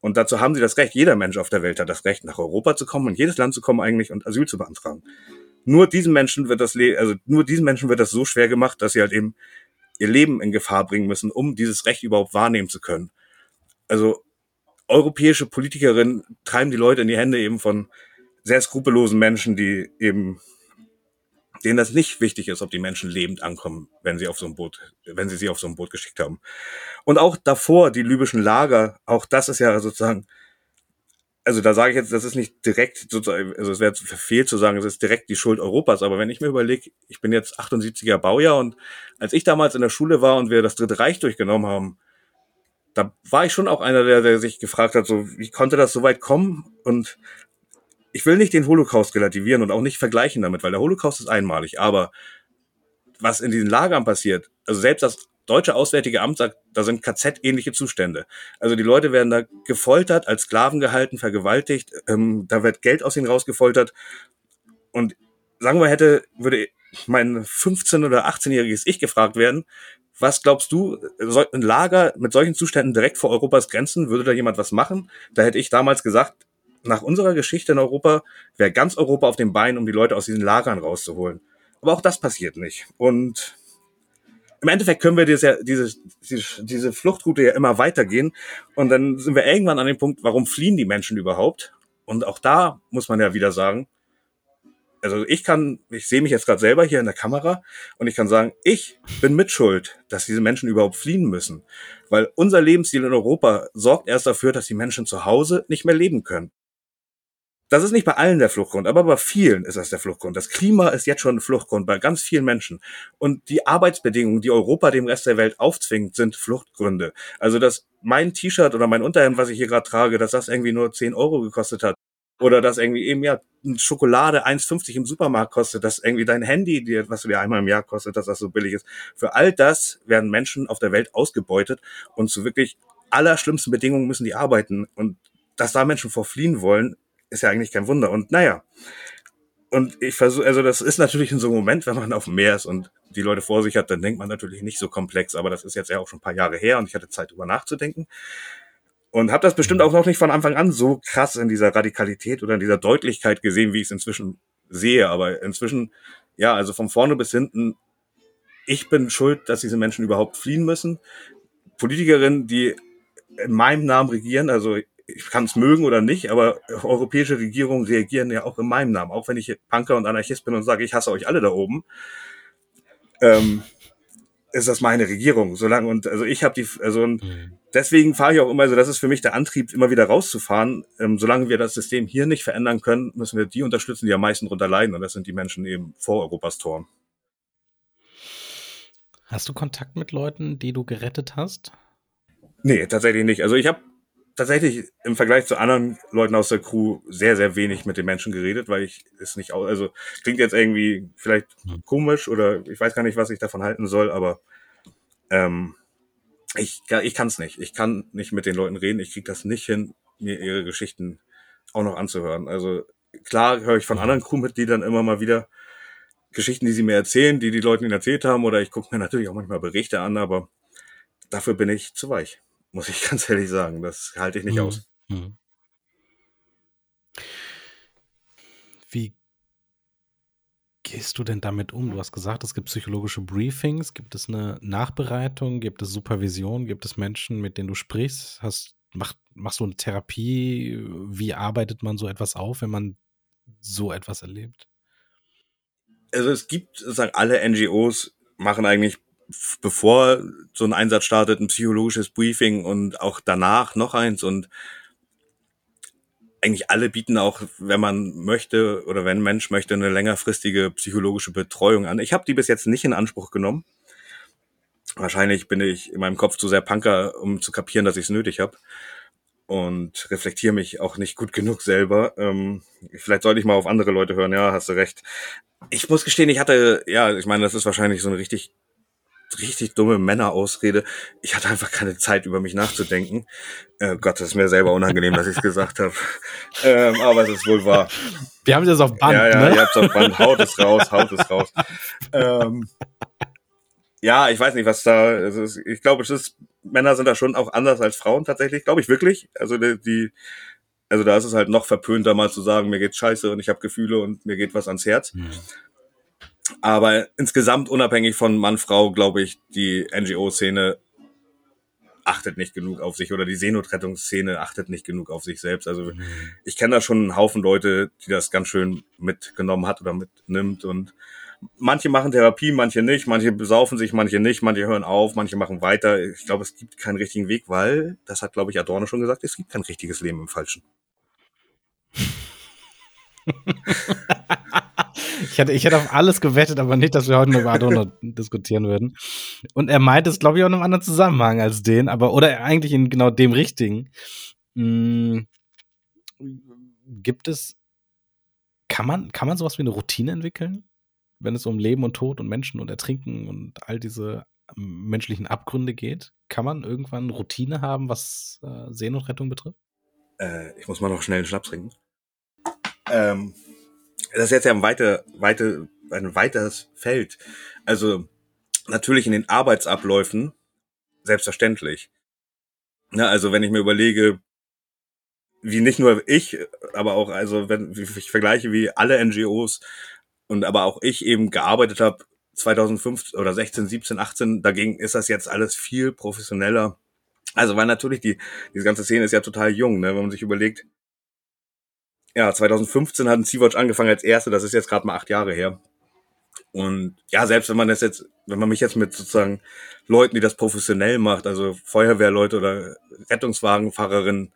Und dazu haben sie das Recht. Jeder Mensch auf der Welt hat das Recht, nach Europa zu kommen und jedes Land zu kommen eigentlich und Asyl zu beantragen. Nur diesen Menschen wird das, also nur diesen Menschen wird das so schwer gemacht, dass sie halt eben ihr Leben in Gefahr bringen müssen, um dieses Recht überhaupt wahrnehmen zu können. Also europäische Politikerinnen treiben die Leute in die Hände eben von sehr skrupellosen Menschen, die eben denen das nicht wichtig ist, ob die Menschen lebend ankommen, wenn sie auf so ein Boot, wenn sie sie auf so ein Boot geschickt haben. Und auch davor die libyschen Lager, auch das ist ja sozusagen, also da sage ich jetzt, das ist nicht direkt also es wäre verfehlt zu sagen, es ist direkt die Schuld Europas, aber wenn ich mir überlege, ich bin jetzt 78er Baujahr und als ich damals in der Schule war und wir das Dritte Reich durchgenommen haben, da war ich schon auch einer, der, der sich gefragt hat, so wie konnte das so weit kommen? Und ich will nicht den Holocaust relativieren und auch nicht vergleichen damit, weil der Holocaust ist einmalig. Aber was in diesen Lagern passiert, also selbst das deutsche Auswärtige Amt sagt, da sind KZ-ähnliche Zustände. Also die Leute werden da gefoltert, als Sklaven gehalten, vergewaltigt, ähm, da wird Geld aus ihnen rausgefoltert. Und sagen wir, hätte, würde mein 15- oder 18-jähriges Ich gefragt werden, was glaubst du, ein Lager mit solchen Zuständen direkt vor Europas Grenzen, würde da jemand was machen? Da hätte ich damals gesagt, nach unserer Geschichte in Europa wäre ganz Europa auf den Beinen, um die Leute aus diesen Lagern rauszuholen. Aber auch das passiert nicht. Und im Endeffekt können wir diese, diese, diese, Fluchtroute ja immer weitergehen. Und dann sind wir irgendwann an dem Punkt, warum fliehen die Menschen überhaupt? Und auch da muss man ja wieder sagen, also ich kann, ich sehe mich jetzt gerade selber hier in der Kamera und ich kann sagen, ich bin mitschuld, dass diese Menschen überhaupt fliehen müssen. Weil unser Lebensstil in Europa sorgt erst dafür, dass die Menschen zu Hause nicht mehr leben können. Das ist nicht bei allen der Fluchtgrund, aber bei vielen ist das der Fluchtgrund. Das Klima ist jetzt schon ein Fluchtgrund bei ganz vielen Menschen. Und die Arbeitsbedingungen, die Europa dem Rest der Welt aufzwingt, sind Fluchtgründe. Also, dass mein T-Shirt oder mein Unterhemd, was ich hier gerade trage, dass das irgendwie nur 10 Euro gekostet hat. Oder dass irgendwie eben ja Schokolade 1,50 im Supermarkt kostet, dass irgendwie dein Handy, was du dir einmal im Jahr kostet, dass das so billig ist. Für all das werden Menschen auf der Welt ausgebeutet und zu wirklich allerschlimmsten Bedingungen müssen die arbeiten. Und dass da Menschen vor fliehen wollen, ist ja eigentlich kein Wunder. Und naja, und ich versuche, also das ist natürlich in so einem Moment, wenn man auf dem Meer ist und die Leute vor sich hat, dann denkt man natürlich nicht so komplex, aber das ist jetzt ja auch schon ein paar Jahre her und ich hatte Zeit, drüber nachzudenken. Und habe das bestimmt auch noch nicht von Anfang an so krass in dieser Radikalität oder in dieser Deutlichkeit gesehen, wie ich es inzwischen sehe. Aber inzwischen, ja, also von vorne bis hinten, ich bin schuld, dass diese Menschen überhaupt fliehen müssen. Politikerinnen, die in meinem Namen regieren. Also ich kann es mögen oder nicht, aber europäische Regierungen reagieren ja auch in meinem Namen. Auch wenn ich Punker und Anarchist bin und sage, ich hasse euch alle da oben, ähm, ist das meine Regierung. Solange und also ich habe die, also und mhm. deswegen fahre ich auch immer, also das ist für mich der Antrieb, immer wieder rauszufahren. Ähm, solange wir das System hier nicht verändern können, müssen wir die unterstützen, die am meisten drunter leiden. Und das sind die Menschen eben vor Europas Tor. Hast du Kontakt mit Leuten, die du gerettet hast? Nee, tatsächlich nicht. Also ich habe tatsächlich im Vergleich zu anderen Leuten aus der Crew sehr, sehr wenig mit den Menschen geredet, weil ich es nicht, also klingt jetzt irgendwie vielleicht komisch oder ich weiß gar nicht, was ich davon halten soll, aber ähm, ich, ich kann es nicht. Ich kann nicht mit den Leuten reden. Ich kriege das nicht hin, mir ihre Geschichten auch noch anzuhören. Also klar höre ich von anderen Crewmitgliedern immer mal wieder Geschichten, die sie mir erzählen, die die Leute ihnen erzählt haben, oder ich gucke mir natürlich auch manchmal Berichte an, aber dafür bin ich zu weich muss ich [laughs] ganz ehrlich sagen. Das halte ich nicht mhm. aus. Mhm. Wie gehst du denn damit um? Du hast gesagt, es gibt psychologische Briefings. Gibt es eine Nachbereitung? Gibt es Supervision? Gibt es Menschen, mit denen du sprichst? Hast, mach, machst du eine Therapie? Wie arbeitet man so etwas auf, wenn man so etwas erlebt? Also es gibt sozusagen alle NGOs machen eigentlich bevor so ein Einsatz startet, ein psychologisches Briefing und auch danach noch eins und eigentlich alle bieten auch, wenn man möchte oder wenn ein Mensch möchte, eine längerfristige psychologische Betreuung an. Ich habe die bis jetzt nicht in Anspruch genommen. Wahrscheinlich bin ich in meinem Kopf zu sehr Punker, um zu kapieren, dass ich es nötig habe. Und reflektiere mich auch nicht gut genug selber. Ähm, vielleicht sollte ich mal auf andere Leute hören. Ja, hast du recht. Ich muss gestehen, ich hatte, ja, ich meine, das ist wahrscheinlich so eine richtig richtig dumme Männerausrede. Ich hatte einfach keine Zeit, über mich nachzudenken. Äh, Gott, das ist mir selber unangenehm, dass ich es gesagt habe. Ähm, aber es ist wohl wahr. Wir haben das auf Band. Ja, ja, ne? ihr habt es auf Band. Haut es raus, haut es raus. Ähm, ja, ich weiß nicht, was da. Ist, ich glaube, es ist Männer sind da schon auch anders als Frauen tatsächlich. Glaube ich wirklich. Also die, die also da ist es halt noch verpönter, mal zu sagen, mir geht's scheiße und ich habe Gefühle und mir geht was ans Herz. Mhm. Aber insgesamt unabhängig von Mann, Frau, glaube ich, die NGO-Szene achtet nicht genug auf sich oder die Seenotrettungsszene achtet nicht genug auf sich selbst. Also ich kenne da schon einen Haufen Leute, die das ganz schön mitgenommen hat oder mitnimmt und manche machen Therapie, manche nicht, manche besaufen sich, manche nicht, manche hören auf, manche machen weiter. Ich glaube, es gibt keinen richtigen Weg, weil, das hat, glaube ich, Adorno schon gesagt, es gibt kein richtiges Leben im Falschen. [laughs] Ich hätte, ich hätte auf alles gewettet, aber nicht, dass wir heute über Adorno diskutieren würden. Und er meint es, glaube ich, auch in einem anderen Zusammenhang als den, aber, oder eigentlich in genau dem richtigen. Hm, gibt es, kann man, kann man sowas wie eine Routine entwickeln, wenn es um Leben und Tod und Menschen und Ertrinken und all diese menschlichen Abgründe geht? Kann man irgendwann Routine haben, was äh, Seenotrettung betrifft? Äh, ich muss mal noch schnell einen Schnaps trinken. Ähm, das ist jetzt ja ein, weiter, weiter, ein weiteres Feld. Also natürlich in den Arbeitsabläufen selbstverständlich. Ja, also wenn ich mir überlege, wie nicht nur ich, aber auch, also wenn ich vergleiche, wie alle NGOs und aber auch ich eben gearbeitet habe, 2005 oder 16, 17, 18, dagegen ist das jetzt alles viel professioneller. Also weil natürlich die, diese ganze Szene ist ja total jung, ne? wenn man sich überlegt, ja, 2015 hat ein Sea-Watch angefangen als erste, das ist jetzt gerade mal acht Jahre her. Und ja, selbst wenn man das jetzt, wenn man mich jetzt mit sozusagen Leuten, die das professionell macht, also Feuerwehrleute oder Rettungswagenfahrerinnen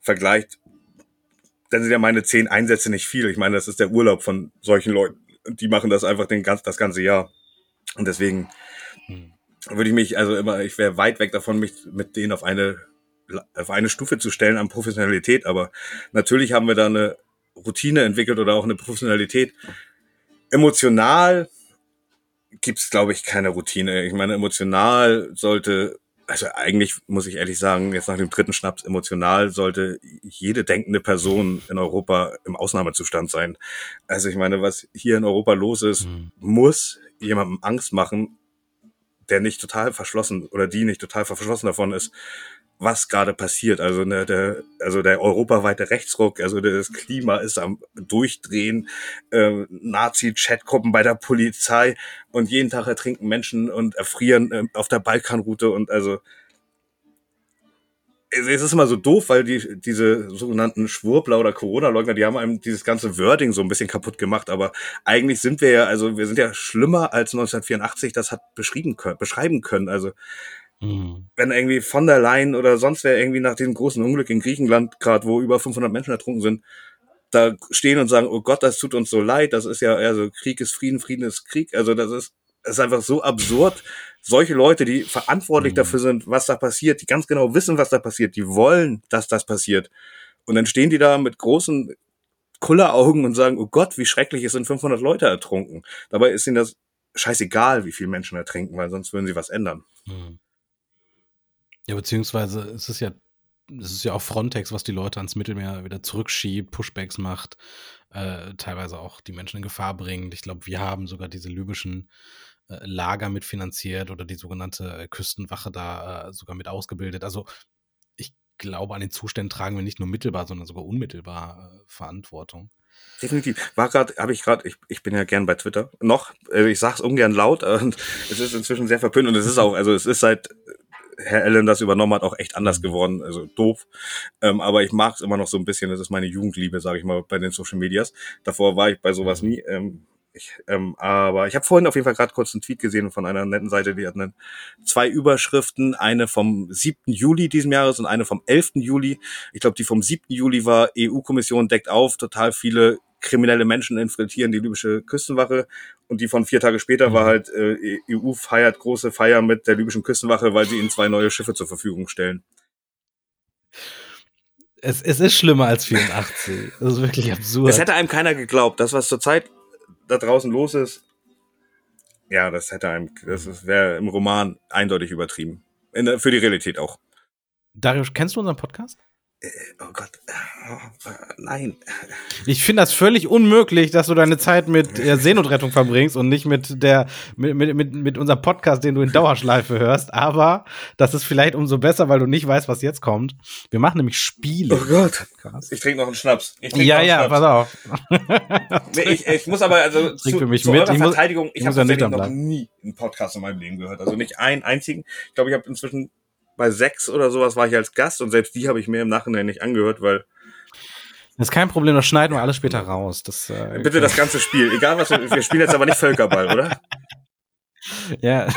vergleicht, dann sind ja meine zehn Einsätze nicht viel. Ich meine, das ist der Urlaub von solchen Leuten. Die machen das einfach den ganz, das ganze Jahr. Und deswegen hm. würde ich mich, also immer, ich wäre weit weg davon, mich mit denen auf eine auf eine Stufe zu stellen an Professionalität, aber natürlich haben wir da eine Routine entwickelt oder auch eine Professionalität. Emotional gibt's glaube ich, keine Routine. Ich meine, emotional sollte, also eigentlich muss ich ehrlich sagen, jetzt nach dem dritten Schnaps, emotional sollte jede denkende Person in Europa im Ausnahmezustand sein. Also ich meine, was hier in Europa los ist, mhm. muss jemandem Angst machen, der nicht total verschlossen oder die nicht total verschlossen davon ist, was gerade passiert. Also ne, der, also der europaweite Rechtsruck, also das Klima ist am Durchdrehen, äh, Nazi-Chatgruppen bei der Polizei und jeden Tag ertrinken Menschen und erfrieren äh, auf der Balkanroute und also es ist immer so doof, weil die, diese sogenannten Schwurbler oder Corona-Leugner, die haben einem dieses ganze Wording so ein bisschen kaputt gemacht. Aber eigentlich sind wir ja, also wir sind ja schlimmer als 1984 das hat beschrieben beschreiben können. Also mhm. wenn irgendwie von der Leyen oder sonst wer irgendwie nach diesem großen Unglück in Griechenland gerade, wo über 500 Menschen ertrunken sind, da stehen und sagen, oh Gott, das tut uns so leid, das ist ja, also Krieg ist Frieden, Frieden ist Krieg. Also das ist, das ist einfach so absurd. Solche Leute, die verantwortlich mhm. dafür sind, was da passiert, die ganz genau wissen, was da passiert, die wollen, dass das passiert. Und dann stehen die da mit großen Kulleraugen und sagen, oh Gott, wie schrecklich, es sind 500 Leute ertrunken. Dabei ist ihnen das scheißegal, wie viele Menschen ertrinken, weil sonst würden sie was ändern. Mhm. Ja, beziehungsweise es ist ja es ist ja auch Frontex, was die Leute ans Mittelmeer wieder zurückschiebt, Pushbacks macht, äh, teilweise auch die Menschen in Gefahr bringt. Ich glaube, wir haben sogar diese libyschen äh, Lager mitfinanziert oder die sogenannte äh, Küstenwache da äh, sogar mit ausgebildet. Also ich glaube, an den Zuständen tragen wir nicht nur mittelbar, sondern sogar unmittelbar äh, Verantwortung. Definitiv. War gerade, habe ich gerade, ich, ich bin ja gern bei Twitter noch. Äh, ich sag's ungern laut [laughs] und es ist inzwischen sehr verpönt und es ist auch, also es ist seit Herr Allen das übernommen hat, auch echt anders mhm. geworden. Also doof. Ähm, aber ich mag es immer noch so ein bisschen. Das ist meine Jugendliebe, sage ich mal, bei den Social Medias. Davor war ich bei sowas mhm. nie. Ähm, ich, ähm, aber ich habe vorhin auf jeden Fall gerade kurz einen Tweet gesehen von einer netten Seite, die hatten zwei Überschriften, eine vom 7. Juli diesen Jahres und eine vom 11. Juli. Ich glaube, die vom 7. Juli war EU-Kommission deckt auf, total viele kriminelle Menschen infiltrieren die libysche Küstenwache und die von vier Tage später war halt äh, EU feiert große Feier mit der libyschen Küstenwache, weil sie ihnen zwei neue Schiffe zur Verfügung stellen. Es, es ist schlimmer als 84. Das ist wirklich absurd. Es hätte einem keiner geglaubt. Das, was zurzeit da draußen los ist, ja, das hätte einem, das wäre im Roman eindeutig übertrieben. In, für die Realität auch. Darius, kennst du unseren Podcast? Äh, oh Gott, oh, nein. Ich finde das völlig unmöglich, dass du deine Zeit mit äh, Seenotrettung verbringst und nicht mit der mit, mit, mit, mit unserem Podcast, den du in Dauerschleife hörst. Aber das ist vielleicht umso besser, weil du nicht weißt, was jetzt kommt. Wir machen nämlich Spiele. Oh Gott. Ich trinke noch einen Schnaps. ja, ja, Schnaps. pass auf. nee, ich, ich muss aber also zu, für mich zu mit. eurer Verteidigung, ich, ich habe tatsächlich noch nie einen Podcast in meinem Leben gehört. Also nicht einen einzigen. Ich glaube, ich habe inzwischen bei sechs oder sowas war ich als Gast und selbst die habe ich mir im Nachhinein nicht angehört, weil. Das ist kein Problem, das schneiden wir alles später raus. Das, äh, Bitte das [laughs] ganze Spiel. Egal was, wir, wir spielen jetzt aber nicht Völkerball, oder? [laughs] Ja.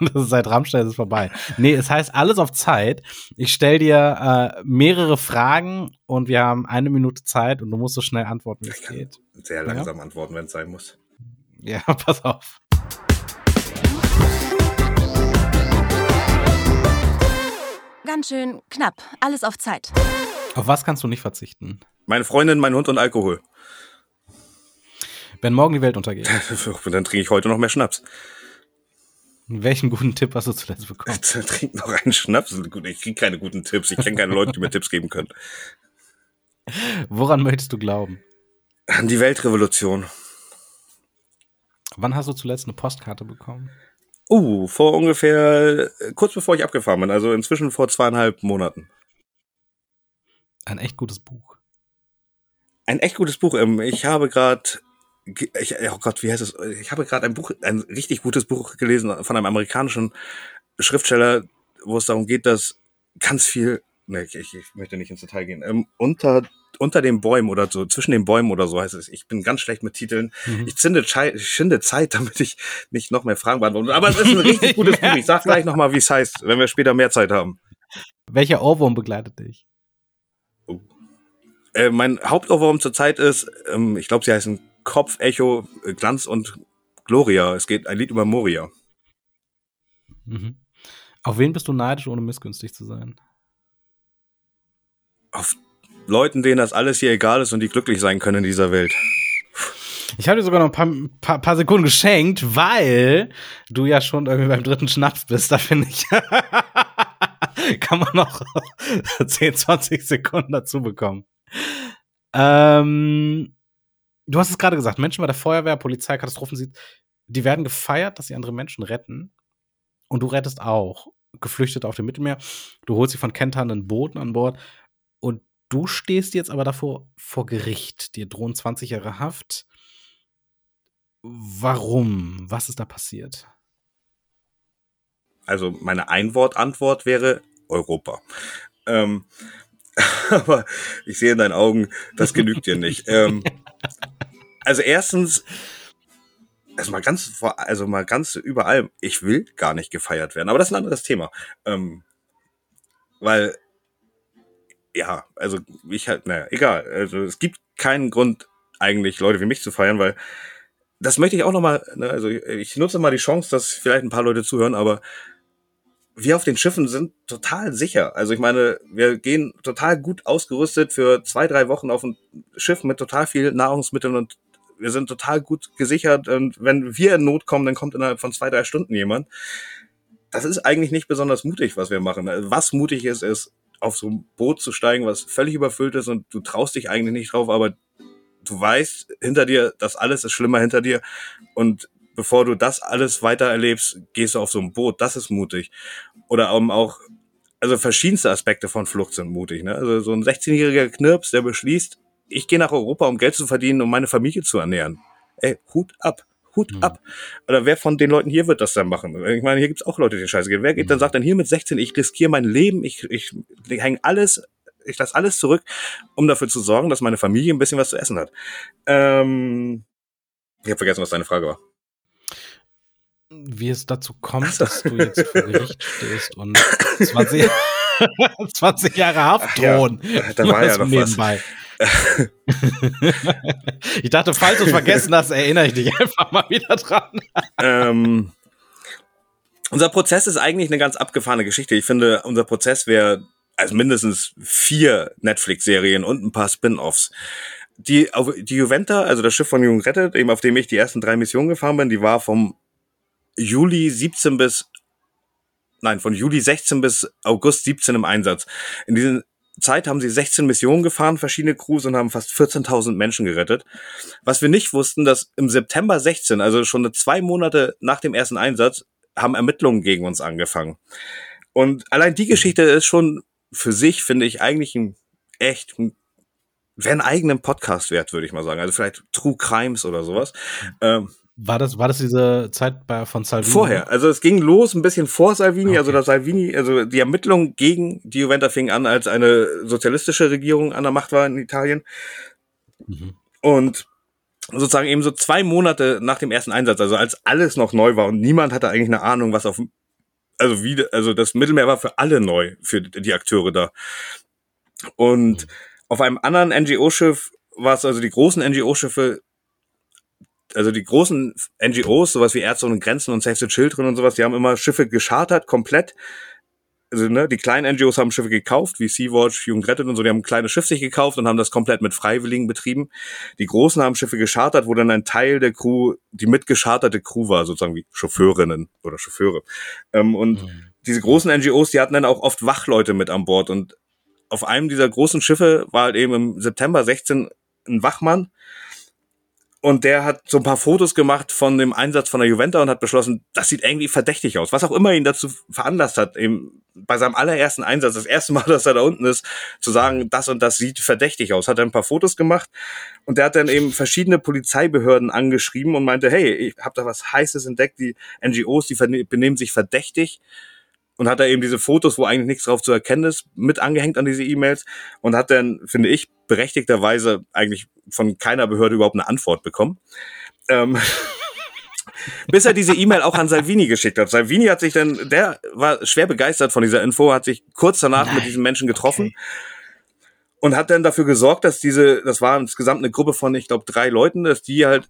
Das ist seit Rammstein ist es vorbei. Nee, es heißt alles auf Zeit. Ich stelle dir äh, mehrere Fragen und wir haben eine Minute Zeit und du musst so schnell antworten, wie es geht. Sehr langsam ja? antworten, wenn es sein muss. Ja, [laughs] pass auf. Ganz schön knapp. Alles auf Zeit. Auf was kannst du nicht verzichten? Meine Freundin, mein Hund und Alkohol. Wenn morgen die Welt untergeht. [laughs] Dann trinke ich heute noch mehr Schnaps. Welchen guten Tipp hast du zuletzt bekommen? Trink noch einen Schnaps. Ich kriege keine guten Tipps. Ich kenne keine Leute, die mir Tipps geben können. Woran möchtest du glauben? An die Weltrevolution. Wann hast du zuletzt eine Postkarte bekommen? Uh, vor ungefähr, kurz bevor ich abgefahren bin, also inzwischen vor zweieinhalb Monaten. Ein echt gutes Buch. Ein echt gutes Buch. Ähm, ich habe gerade, oh Gott, wie heißt es? Ich habe gerade ein Buch, ein richtig gutes Buch gelesen von einem amerikanischen Schriftsteller, wo es darum geht, dass ganz viel, ne, ich, ich möchte nicht ins Detail gehen, ähm, unter unter den Bäumen oder so, zwischen den Bäumen oder so heißt es. Ich bin ganz schlecht mit Titeln. Mhm. Ich zinde, schinde Zeit, [laughs] damit ich nicht noch mehr Fragen beantworte. Aber es ist ein richtig gutes [laughs] Buch. Ich sag gleich nochmal, wie es heißt, wenn wir später mehr Zeit haben. Welcher Ohrwurm begleitet dich? Oh. Äh, mein Hauptohrwurm zurzeit ist, ähm, ich glaube, sie heißen Kopf, Echo, Glanz und Gloria. Es geht ein Lied über Moria. Mhm. Auf wen bist du neidisch, ohne missgünstig zu sein? Auf Leuten, denen das alles hier egal ist und die glücklich sein können in dieser Welt. Ich habe dir sogar noch ein paar, paar, paar, Sekunden geschenkt, weil du ja schon irgendwie beim dritten Schnaps bist. Da finde ich, [laughs] kann man noch [laughs] 10, 20 Sekunden dazu bekommen. Ähm, du hast es gerade gesagt, Menschen bei der Feuerwehr, Polizei, Katastrophen, die werden gefeiert, dass sie andere Menschen retten. Und du rettest auch Geflüchtete auf dem Mittelmeer. Du holst sie von kenternden Booten an Bord. Und Du stehst jetzt aber davor vor Gericht. Dir drohen 20 Jahre Haft. Warum? Was ist da passiert? Also meine Einwortantwort wäre Europa. Ähm, [laughs] aber ich sehe in deinen Augen, das genügt dir nicht. [laughs] Ähm, also erstens, also mal ganz also mal ganz überall, ich will gar nicht gefeiert werden, aber das ist ein anderes Thema. Ähm, weil, ja, also ich halt, naja, egal. Also es gibt keinen Grund, eigentlich Leute wie mich zu feiern, weil das möchte ich auch nochmal, ne, also ich nutze mal die Chance, dass vielleicht ein paar Leute zuhören, aber wir auf den Schiffen sind total sicher. Also ich meine, wir gehen total gut ausgerüstet für zwei, drei Wochen auf ein Schiff mit total viel Nahrungsmitteln und wir sind total gut gesichert. Und wenn wir in Not kommen, dann kommt innerhalb von zwei, drei Stunden jemand. Das ist eigentlich nicht besonders mutig, was wir machen. Also was mutig ist, ist, auf so ein Boot zu steigen, was völlig überfüllt ist und du traust dich eigentlich nicht drauf, aber du weißt hinter dir, das alles ist schlimmer hinter dir und bevor du das alles weiter erlebst, gehst du auf so ein Boot. Das ist mutig. Oder auch, also verschiedenste Aspekte von Flucht sind mutig. Ne? Also so ein 16-jähriger Knirps, der beschließt, ich gehe nach Europa, um Geld zu verdienen, um meine Familie zu ernähren. Ey, Hut ab. Hut mhm. ab. Oder wer von den Leuten hier wird das dann machen? Ich meine, hier gibt's auch Leute, die scheiße gehen. Wer geht mhm. dann sagt dann hier mit 16, ich riskiere mein Leben, ich, ich, ich hänge alles, ich lasse alles zurück, um dafür zu sorgen, dass meine Familie ein bisschen was zu essen hat. Ähm, ich habe vergessen, was deine Frage war wie es dazu kommt, dass du jetzt vor Gericht stehst und 20, 20 [laughs] [laughs] Jahre Haft drohen. Ja, da war ja noch nebenbei. was. [laughs] ich dachte, falls du es vergessen hast, erinnere ich dich einfach mal wieder dran. ähm, unser Prozess ist eigentlich eine ganz abgefahrene Geschichte. Ich finde, unser Prozess wäre also mindestens vier Netflix-Serien und ein paar Spin-offs die, die Juventa, also das Schiff von Jung rettet, eben auf dem ich die ersten drei Missionen gefahren bin, die war vom Juli 17 bis, nein, von Juli 16 bis August 17 im Einsatz. In dieser Zeit haben sie 16 Missionen gefahren, verschiedene Crews und haben fast 14.000 Menschen gerettet. Was wir nicht wussten, dass im September 16, also schon zwei Monate nach dem ersten Einsatz, haben Ermittlungen gegen uns angefangen. Und allein die Geschichte ist schon für sich, finde ich, eigentlich ein echt, wäre einen eigenen Podcast wert, würde ich mal sagen. Also vielleicht True Crimes oder sowas. Ähm, war das, war das diese Zeit bei, von Salvini? Vorher. Also es ging los ein bisschen vor Salvini. Okay. Also da Salvini, also die Ermittlungen gegen die Juventa fingen an, als eine sozialistische Regierung an der Macht war in Italien. Mhm. Und sozusagen eben so zwei Monate nach dem ersten Einsatz, also als alles noch neu war und niemand hatte eigentlich eine Ahnung, was auf, also wie, also das Mittelmeer war für alle neu, für die Akteure da. Und mhm. auf einem anderen NGO-Schiff war es also die großen NGO-Schiffe also die großen NGOs, sowas wie Ärzte ohne Grenzen und Save the Children und sowas, die haben immer Schiffe geschartert, komplett. Also, ne, die kleinen NGOs haben Schiffe gekauft, wie Sea-Watch, Jugend rettet und so, die haben ein kleines Schiff sich gekauft und haben das komplett mit Freiwilligen betrieben. Die großen haben Schiffe geschartert, wo dann ein Teil der Crew, die mitgescharterte Crew war, sozusagen wie Chauffeurinnen oder Chauffeure. Ähm, und mhm. diese großen NGOs, die hatten dann auch oft Wachleute mit an Bord und auf einem dieser großen Schiffe war halt eben im September 16 ein Wachmann, und der hat so ein paar Fotos gemacht von dem Einsatz von der Juventa und hat beschlossen, das sieht irgendwie verdächtig aus. Was auch immer ihn dazu veranlasst hat, eben bei seinem allerersten Einsatz, das erste Mal, [laughs] dass er da unten ist, zu sagen, das und das sieht verdächtig aus. Hat er ein paar Fotos gemacht und der hat dann eben verschiedene Polizeibehörden angeschrieben und meinte, hey, ich habe da was Heißes entdeckt, die NGOs, die benehmen sich verdächtig und hat da eben diese Fotos, wo eigentlich nichts drauf zu erkennen ist, mit angehängt an diese E-Mails und hat dann, finde ich, berechtigterweise eigentlich von keiner Behörde überhaupt eine Antwort bekommen. Ähm, [laughs] bis er diese E-Mail auch an Salvini geschickt hat. Salvini hat sich dann, der war schwer begeistert von dieser Info, hat sich kurz danach Nein. mit diesen Menschen getroffen. Okay. Und hat dann dafür gesorgt, dass diese, das war insgesamt eine Gruppe von, ich glaube, drei Leuten, dass die halt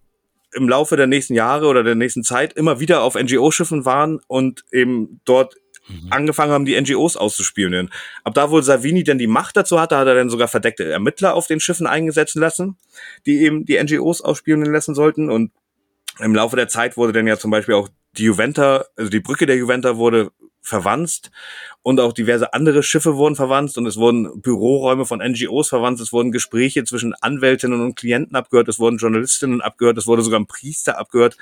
im Laufe der nächsten Jahre oder der nächsten Zeit immer wieder auf NGO-Schiffen waren und eben dort mhm. angefangen haben, die NGOs auszuspionieren. Ab da, wo Savini denn die Macht dazu hatte, hat er dann sogar verdeckte Ermittler auf den Schiffen eingesetzen lassen, die eben die NGOs ausspionieren lassen sollten. Und im Laufe der Zeit wurde dann ja zum Beispiel auch die Juventa, also die Brücke der Juventa wurde verwandt und auch diverse andere Schiffe wurden verwandt und es wurden Büroräume von NGOs verwandt, es wurden Gespräche zwischen Anwältinnen und Klienten abgehört, es wurden Journalistinnen abgehört, es wurde sogar ein Priester abgehört.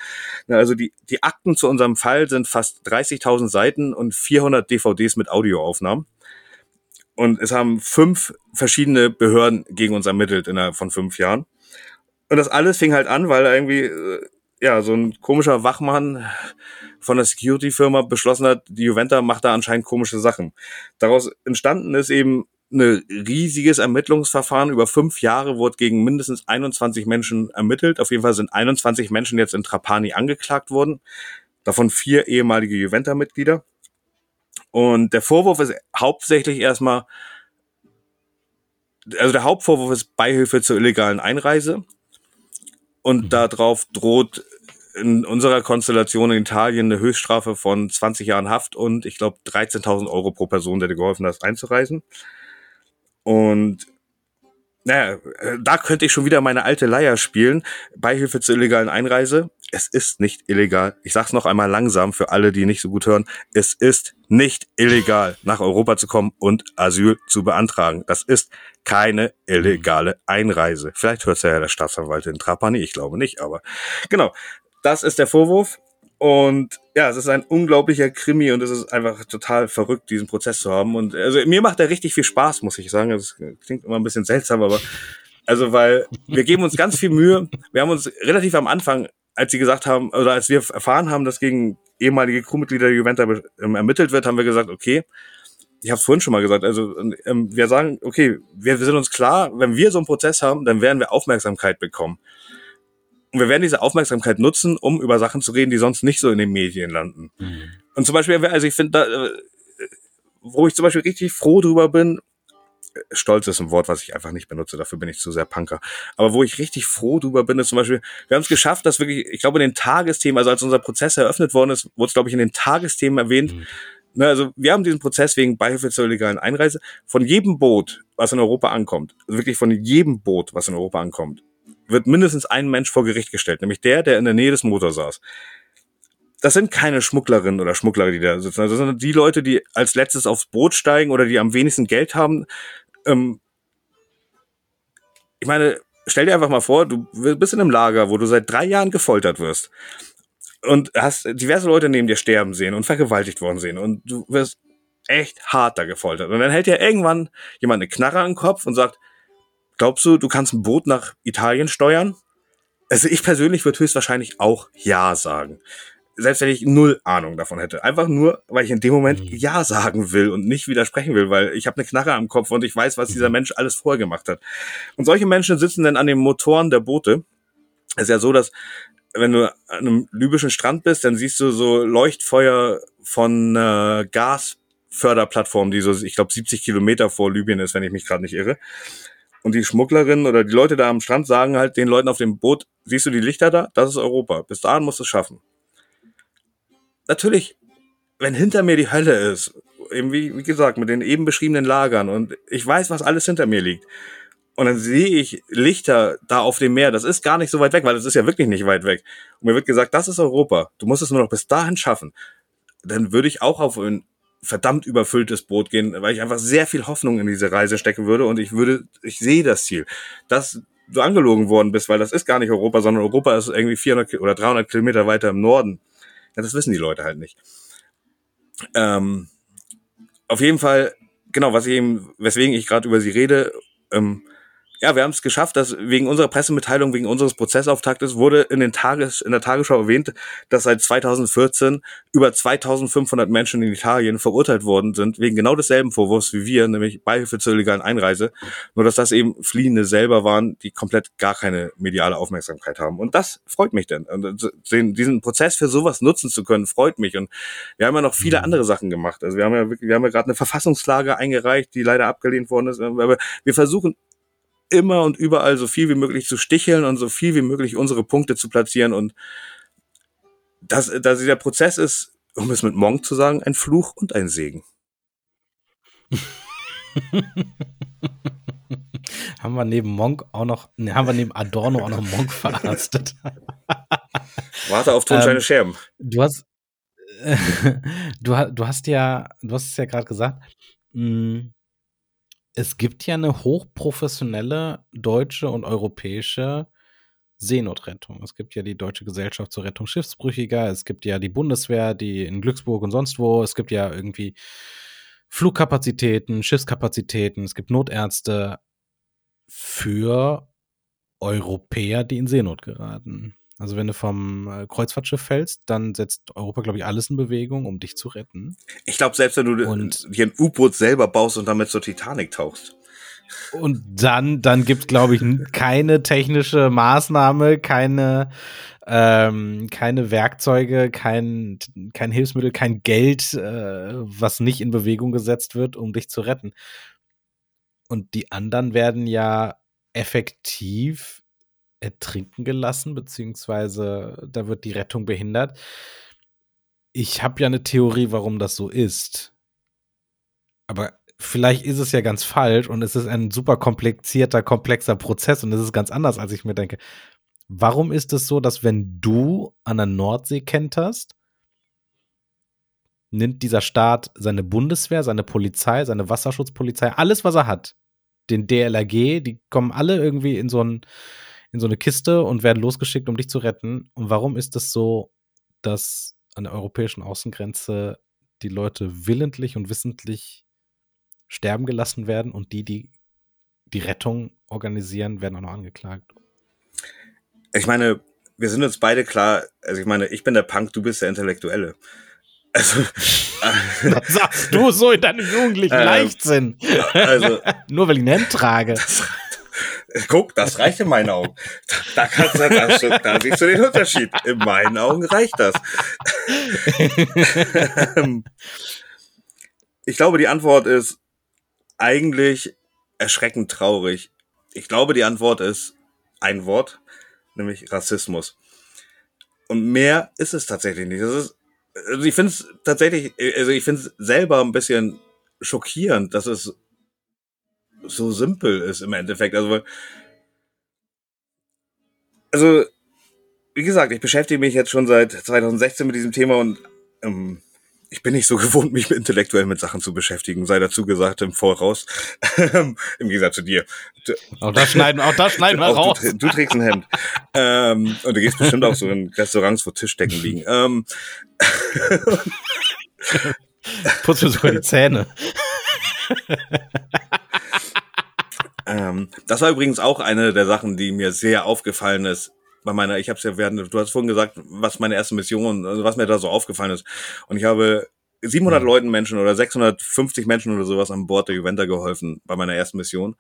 Also die, die Akten zu unserem Fall sind fast 30.000 Seiten und 400 DVDs mit Audioaufnahmen. Und es haben fünf verschiedene Behörden gegen uns ermittelt innerhalb von fünf Jahren. Und das alles fing halt an, weil irgendwie äh, ja, so ein komischer Wachmann von der Security-Firma beschlossen hat, die Juventa macht da anscheinend komische Sachen. Daraus entstanden ist eben ein riesiges Ermittlungsverfahren. Über fünf Jahre wurde gegen mindestens 21 Menschen ermittelt. Auf jeden Fall sind 21 Menschen jetzt in Trapani angeklagt worden. Davon vier ehemalige Juventa-Mitglieder. Und der Vorwurf ist hauptsächlich erstmal, also der Hauptvorwurf ist Beihilfe zur illegalen Einreise. Und mhm. darauf droht in unserer Konstellation in Italien eine Höchststrafe von 20 Jahren Haft und ich glaube 13.000 Euro pro Person, der dir geholfen hat, einzureisen. Und naja, äh, da könnte ich schon wieder meine alte Leier spielen. Beihilfe zur illegalen Einreise. Es ist nicht illegal. Ich sag's noch einmal langsam für alle, die nicht so gut hören. Es ist nicht illegal, nach Europa zu kommen und Asyl zu beantragen. Das ist keine illegale Einreise. Vielleicht hört's ja der Staatsanwalt in Trapani, ich glaube nicht, aber genau. Das ist der Vorwurf. Und ja, es ist ein unglaublicher Krimi und es ist einfach total verrückt, diesen Prozess zu haben. Und also mir macht er richtig viel Spaß, muss ich sagen. Das klingt immer ein bisschen seltsam, aber also weil wir geben uns ganz viel Mühe. Wir haben uns relativ am Anfang, als sie gesagt haben, oder als wir erfahren haben, dass gegen ehemalige Crewmitglieder der Juventa ähm, ermittelt wird, haben wir gesagt, okay, ich habe es vorhin schon mal gesagt, also ähm, wir sagen, okay, wir, wir sind uns klar, wenn wir so einen Prozess haben, dann werden wir Aufmerksamkeit bekommen. Und wir werden diese Aufmerksamkeit nutzen, um über Sachen zu reden, die sonst nicht so in den Medien landen. Mhm. Und zum Beispiel, also ich finde, da, äh, wo ich zum Beispiel richtig froh drüber bin, äh, Stolz ist ein Wort, was ich einfach nicht benutze, dafür bin ich zu sehr Punker. Aber wo ich richtig froh drüber bin, ist zum Beispiel, wir haben es geschafft, dass wirklich, ich glaube, in den Tagesthemen, also als unser Prozess eröffnet worden ist, wurde es, glaube ich, in den Tagesthemen erwähnt. Mhm. Ne, also wir haben diesen Prozess wegen Beihilfe zur illegalen Einreise von jedem Boot, was in Europa ankommt, also wirklich von jedem Boot, was in Europa ankommt, wird mindestens ein Mensch vor Gericht gestellt, nämlich der, der in der Nähe des Motors saß. Das sind keine Schmugglerinnen oder Schmuggler, die da sitzen. Also das sind die Leute, die als letztes aufs Boot steigen oder die am wenigsten Geld haben. Ähm ich meine, stell dir einfach mal vor, du bist in einem Lager, wo du seit drei Jahren gefoltert wirst und hast diverse Leute neben dir sterben sehen und vergewaltigt worden sehen und du wirst echt hart da gefoltert. Und dann hält dir irgendwann jemand eine Knarre an den Kopf und sagt, Glaubst du, du kannst ein Boot nach Italien steuern? Also ich persönlich würde höchstwahrscheinlich auch Ja sagen. Selbst wenn ich null Ahnung davon hätte. Einfach nur, weil ich in dem Moment mhm. Ja sagen will und nicht widersprechen will, weil ich habe eine Knarre am Kopf und ich weiß, was dieser mhm. Mensch alles vorher gemacht hat. Und solche Menschen sitzen dann an den Motoren der Boote. Es ist ja so, dass wenn du an einem libyschen Strand bist, dann siehst du so Leuchtfeuer von äh, Gasförderplattformen, die so, ich glaube, 70 Kilometer vor Libyen ist, wenn ich mich gerade nicht irre. Und die Schmugglerinnen oder die Leute da am Strand sagen halt den Leuten auf dem Boot, siehst du die Lichter da? Das ist Europa. Bis dahin musst du es schaffen. Natürlich, wenn hinter mir die Hölle ist, eben wie, wie gesagt, mit den eben beschriebenen Lagern und ich weiß, was alles hinter mir liegt. Und dann sehe ich Lichter da auf dem Meer. Das ist gar nicht so weit weg, weil es ist ja wirklich nicht weit weg. Und mir wird gesagt, das ist Europa. Du musst es nur noch bis dahin schaffen. Dann würde ich auch auf verdammt überfülltes Boot gehen, weil ich einfach sehr viel Hoffnung in diese Reise stecken würde und ich würde, ich sehe das Ziel. Dass du angelogen worden bist, weil das ist gar nicht Europa, sondern Europa ist irgendwie 400 oder 300 Kilometer weiter im Norden. Ja, das wissen die Leute halt nicht. Ähm, auf jeden Fall, genau, was ich eben, weswegen ich gerade über sie rede, ähm, ja, wir haben es geschafft, dass wegen unserer Pressemitteilung, wegen unseres Prozessauftaktes wurde in den Tages, in der Tagesschau erwähnt, dass seit 2014 über 2500 Menschen in Italien verurteilt worden sind, wegen genau desselben Vorwurfs wie wir, nämlich Beihilfe zur illegalen Einreise. Nur, dass das eben Fliehende selber waren, die komplett gar keine mediale Aufmerksamkeit haben. Und das freut mich denn. Und diesen Prozess für sowas nutzen zu können, freut mich. Und wir haben ja noch viele mhm. andere Sachen gemacht. Also wir haben ja, wir haben ja gerade eine Verfassungslage eingereicht, die leider abgelehnt worden ist. Aber wir versuchen immer und überall so viel wie möglich zu sticheln und so viel wie möglich unsere Punkte zu platzieren. Und dass, dass dieser Prozess ist, um es mit Monk zu sagen, ein Fluch und ein Segen. [laughs] haben wir neben Monk auch noch, ne, haben wir neben Adorno auch noch Monk [laughs] verarztet. [laughs] Warte auf Tonscheine ähm, Scherben. Du hast, du, du hast ja, du hast es ja gerade gesagt, mh, hm, es gibt ja eine hochprofessionelle deutsche und europäische Seenotrettung. Es gibt ja die Deutsche Gesellschaft zur Rettung Schiffsbrüchiger, es gibt ja die Bundeswehr, die in Glücksburg und sonst wo, es gibt ja irgendwie Flugkapazitäten, Schiffskapazitäten, es gibt Notärzte für Europäer, die in Seenot geraten. Also wenn du vom äh, Kreuzfahrtschiff fällst, dann setzt Europa, glaube ich, alles in Bewegung, um dich zu retten. Ich glaube, selbst wenn du Und- dir ein U-Boot selber baust und damit zur Titanic tauchst. Und dann, dann gibt es, glaube ich, keine technische Maßnahme, keine, ähm, keine Werkzeuge, kein, kein Hilfsmittel, kein Geld, äh, was nicht in Bewegung gesetzt wird, um dich zu retten. Und die anderen werden ja effektiv ertrinken gelassen, beziehungsweise da wird die Rettung behindert. Ich habe ja eine Theorie, warum das so ist. Aber vielleicht ist es ja ganz falsch und es ist ein super komplizierter, komplexer Prozess und es ist ganz anders, als ich mir denke. Warum ist es so, dass wenn du an der Nordsee kenterst, nimmt dieser Staat seine Bundeswehr, seine Polizei, seine Wasserschutzpolizei, alles, was er hat, den DLRG, die kommen alle irgendwie in so, ein, in so eine Kiste und werden losgeschickt, um dich zu retten. Und warum ist es so, dass an der europäischen Außengrenze die Leute willentlich und wissentlich sterben gelassen werden und die, die die Rettung organisieren, werden auch noch angeklagt? Ich meine, wir sind uns beide klar, also ich meine, ich bin der Punk, du bist der Intellektuelle. Also, [laughs] Das sagst du so in deinem jugendlichen Ähm, Leichtsinn. also [laughs] Nur weil ich ein Hemd trage. Guck, das reicht in meinen Augen. Da, da kannst du, da, da siehst du den Unterschied. In meinen Augen reicht das. Ähm, ich glaube, die Antwort ist eigentlich erschreckend traurig. Ich glaube, die Antwort ist ein Wort, nämlich Rassismus. Und mehr ist es tatsächlich nicht. Das ist, also ich finde es tatsächlich, also ich finde es selber ein bisschen schockierend, dass es so simpel ist im Endeffekt. Also, also wie gesagt, ich beschäftige mich jetzt schon seit 2016 mit diesem Thema und ähm, ich bin nicht so [laughs] gewohnt, mich intellektuell mit Sachen zu beschäftigen, sei dazu gesagt im Voraus. Im Gegensatz zu dir. Auch das schneiden, auch das schneiden wir auch raus. du, du trägst ein Hemd. ähm, und du gehst bestimmt auch so in Restaurants, wo Tischdecken liegen. Ähm, Putz mir sogar die Zähne. [laughs] Ähm, das war übrigens auch eine der Sachen, die mir sehr aufgefallen ist. Bei meiner, ich habe es ja während, du hast vorhin gesagt, was meine erste Mission, also was mir da so aufgefallen ist. Und ich habe 700 Mhm. Leuten Menschen oder 650 Menschen oder sowas an Bord der Juventa geholfen bei meiner ersten Mission.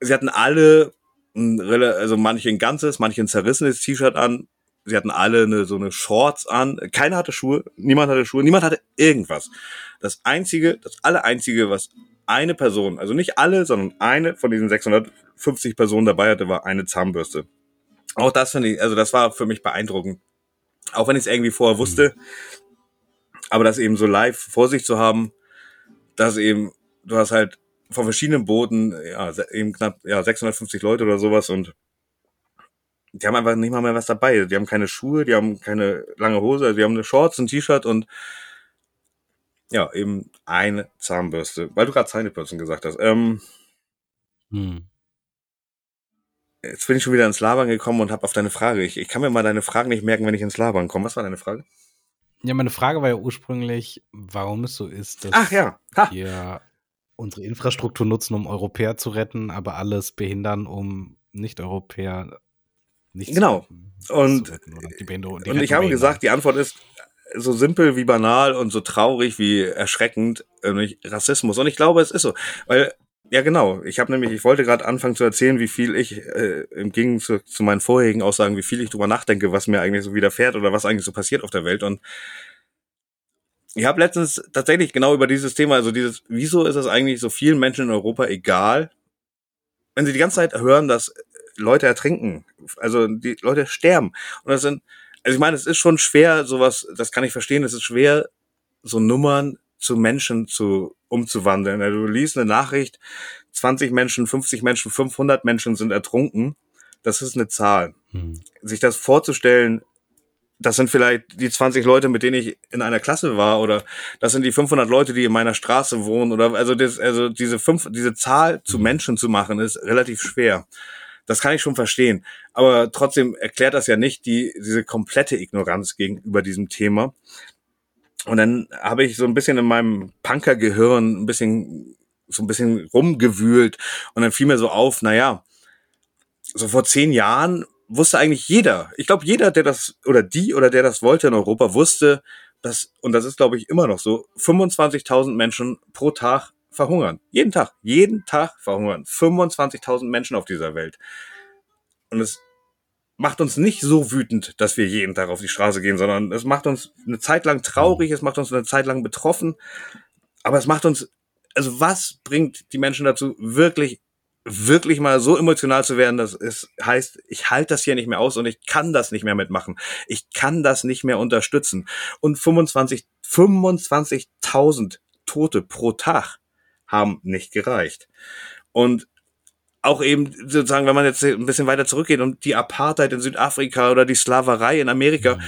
Sie hatten alle, ein, also manche ein ganzes, manche ein zerrissenes T-Shirt an. Sie hatten alle eine, so eine Shorts an. Keiner hatte Schuhe, niemand hatte Schuhe, niemand hatte irgendwas. Das einzige, das aller einzige, was eine Person, also nicht alle, sondern eine von diesen 650 Personen dabei hatte, war eine Zahnbürste. Auch das finde ich, also das war für mich beeindruckend. Auch wenn ich es irgendwie vorher wusste, aber das eben so live vor sich zu haben, dass eben, du hast halt von verschiedenen Booten, ja, eben knapp, ja, 650 Leute oder sowas und die haben einfach nicht mal mehr was dabei. Die haben keine Schuhe, die haben keine lange Hose, die haben eine Shorts, ein T-Shirt und ja, eben eine Zahnbürste. Weil du gerade Zähnebürsten gesagt hast. Ähm, Hm. jetzt bin ich schon wieder ins Labern gekommen und habe auf deine Frage. Ich, ich kann mir mal deine Fragen nicht merken, wenn ich ins Labern komme. Was war deine Frage? Ja, meine Frage war ja ursprünglich, warum es so ist, dass Ach ja. Ha. wir unsere Infrastruktur nutzen, um Europäer zu retten, aber alles behindern, um Nicht-Europäer nicht Genau. zu. Und- zu retten die die Und ich habe gesagt, die Antwort ist so simpel wie banal und so traurig wie erschreckend, äh, nämlich Rassismus. Und ich glaube, es ist so. Weil, ja genau, ich habe nämlich, ich wollte gerade anfangen zu erzählen, wie viel ich, äh, im Gegensatz zu, zu meinen vorherigen Aussagen, wie viel ich drüber nachdenke, was mir eigentlich so widerfährt oder was eigentlich so passiert auf der Welt. Und ich habe letztens tatsächlich genau über dieses Thema, also dieses, wieso ist es eigentlich so vielen Menschen in Europa egal, wenn sie die ganze Zeit hören, dass Leute ertrinken, also die Leute sterben. Und das sind, also ich meine, es ist schon schwer, sowas, das kann ich verstehen, es ist schwer, so Nummern zu Menschen zu umzuwandeln. Also du liest eine Nachricht, 20 Menschen, 50 Menschen, 500 Menschen sind ertrunken. Das ist eine Zahl. Hm. Sich das vorzustellen, das sind vielleicht die 20 Leute, mit denen ich in einer Klasse war, oder das sind die 500 Leute, die in meiner Straße wohnen, oder also das, also diese fünf, diese Zahl zu Menschen zu machen, ist relativ schwer. Das kann ich schon verstehen. Aber trotzdem erklärt das ja nicht die, diese komplette Ignoranz gegenüber diesem Thema. Und dann habe ich so ein bisschen in meinem Punker-Gehirn ein bisschen, so ein bisschen rumgewühlt und dann fiel mir so auf, na ja, so vor zehn Jahren wusste eigentlich jeder. Ich glaube, jeder, der das oder die oder der das wollte in Europa, wusste, dass, und das ist, glaube ich, immer noch so, 25.000 Menschen pro Tag verhungern. Jeden Tag. Jeden Tag verhungern. 25.000 Menschen auf dieser Welt. Und es macht uns nicht so wütend, dass wir jeden Tag auf die Straße gehen, sondern es macht uns eine Zeit lang traurig, es macht uns eine Zeit lang betroffen, aber es macht uns, also was bringt die Menschen dazu, wirklich wirklich mal so emotional zu werden, dass es heißt, ich halte das hier nicht mehr aus und ich kann das nicht mehr mitmachen. Ich kann das nicht mehr unterstützen. Und 25, 25.000 Tote pro Tag haben nicht gereicht. Und auch eben sozusagen, wenn man jetzt ein bisschen weiter zurückgeht und die Apartheid in Südafrika oder die Sklaverei in Amerika, mhm.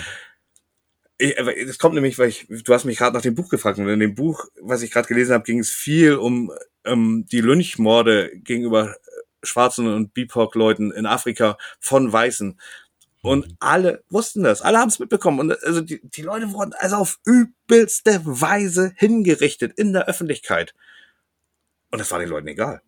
Es kommt nämlich, weil ich, du hast mich gerade nach dem Buch gefragt und in dem Buch, was ich gerade gelesen habe, ging es viel um ähm, die Lynchmorde gegenüber schwarzen und BIPOC-Leuten in Afrika von Weißen. Und mhm. alle wussten das, alle haben es mitbekommen. Und also die, die Leute wurden also auf übelste Weise hingerichtet in der Öffentlichkeit. Und das war den Leuten egal.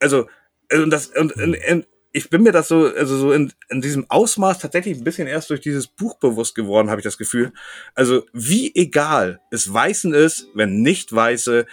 Also, also das, und, und, und ich bin mir das so, also so in, in diesem Ausmaß tatsächlich ein bisschen erst durch dieses Buch bewusst geworden, habe ich das Gefühl. Also, wie egal es Weißen ist, wenn nicht Weiße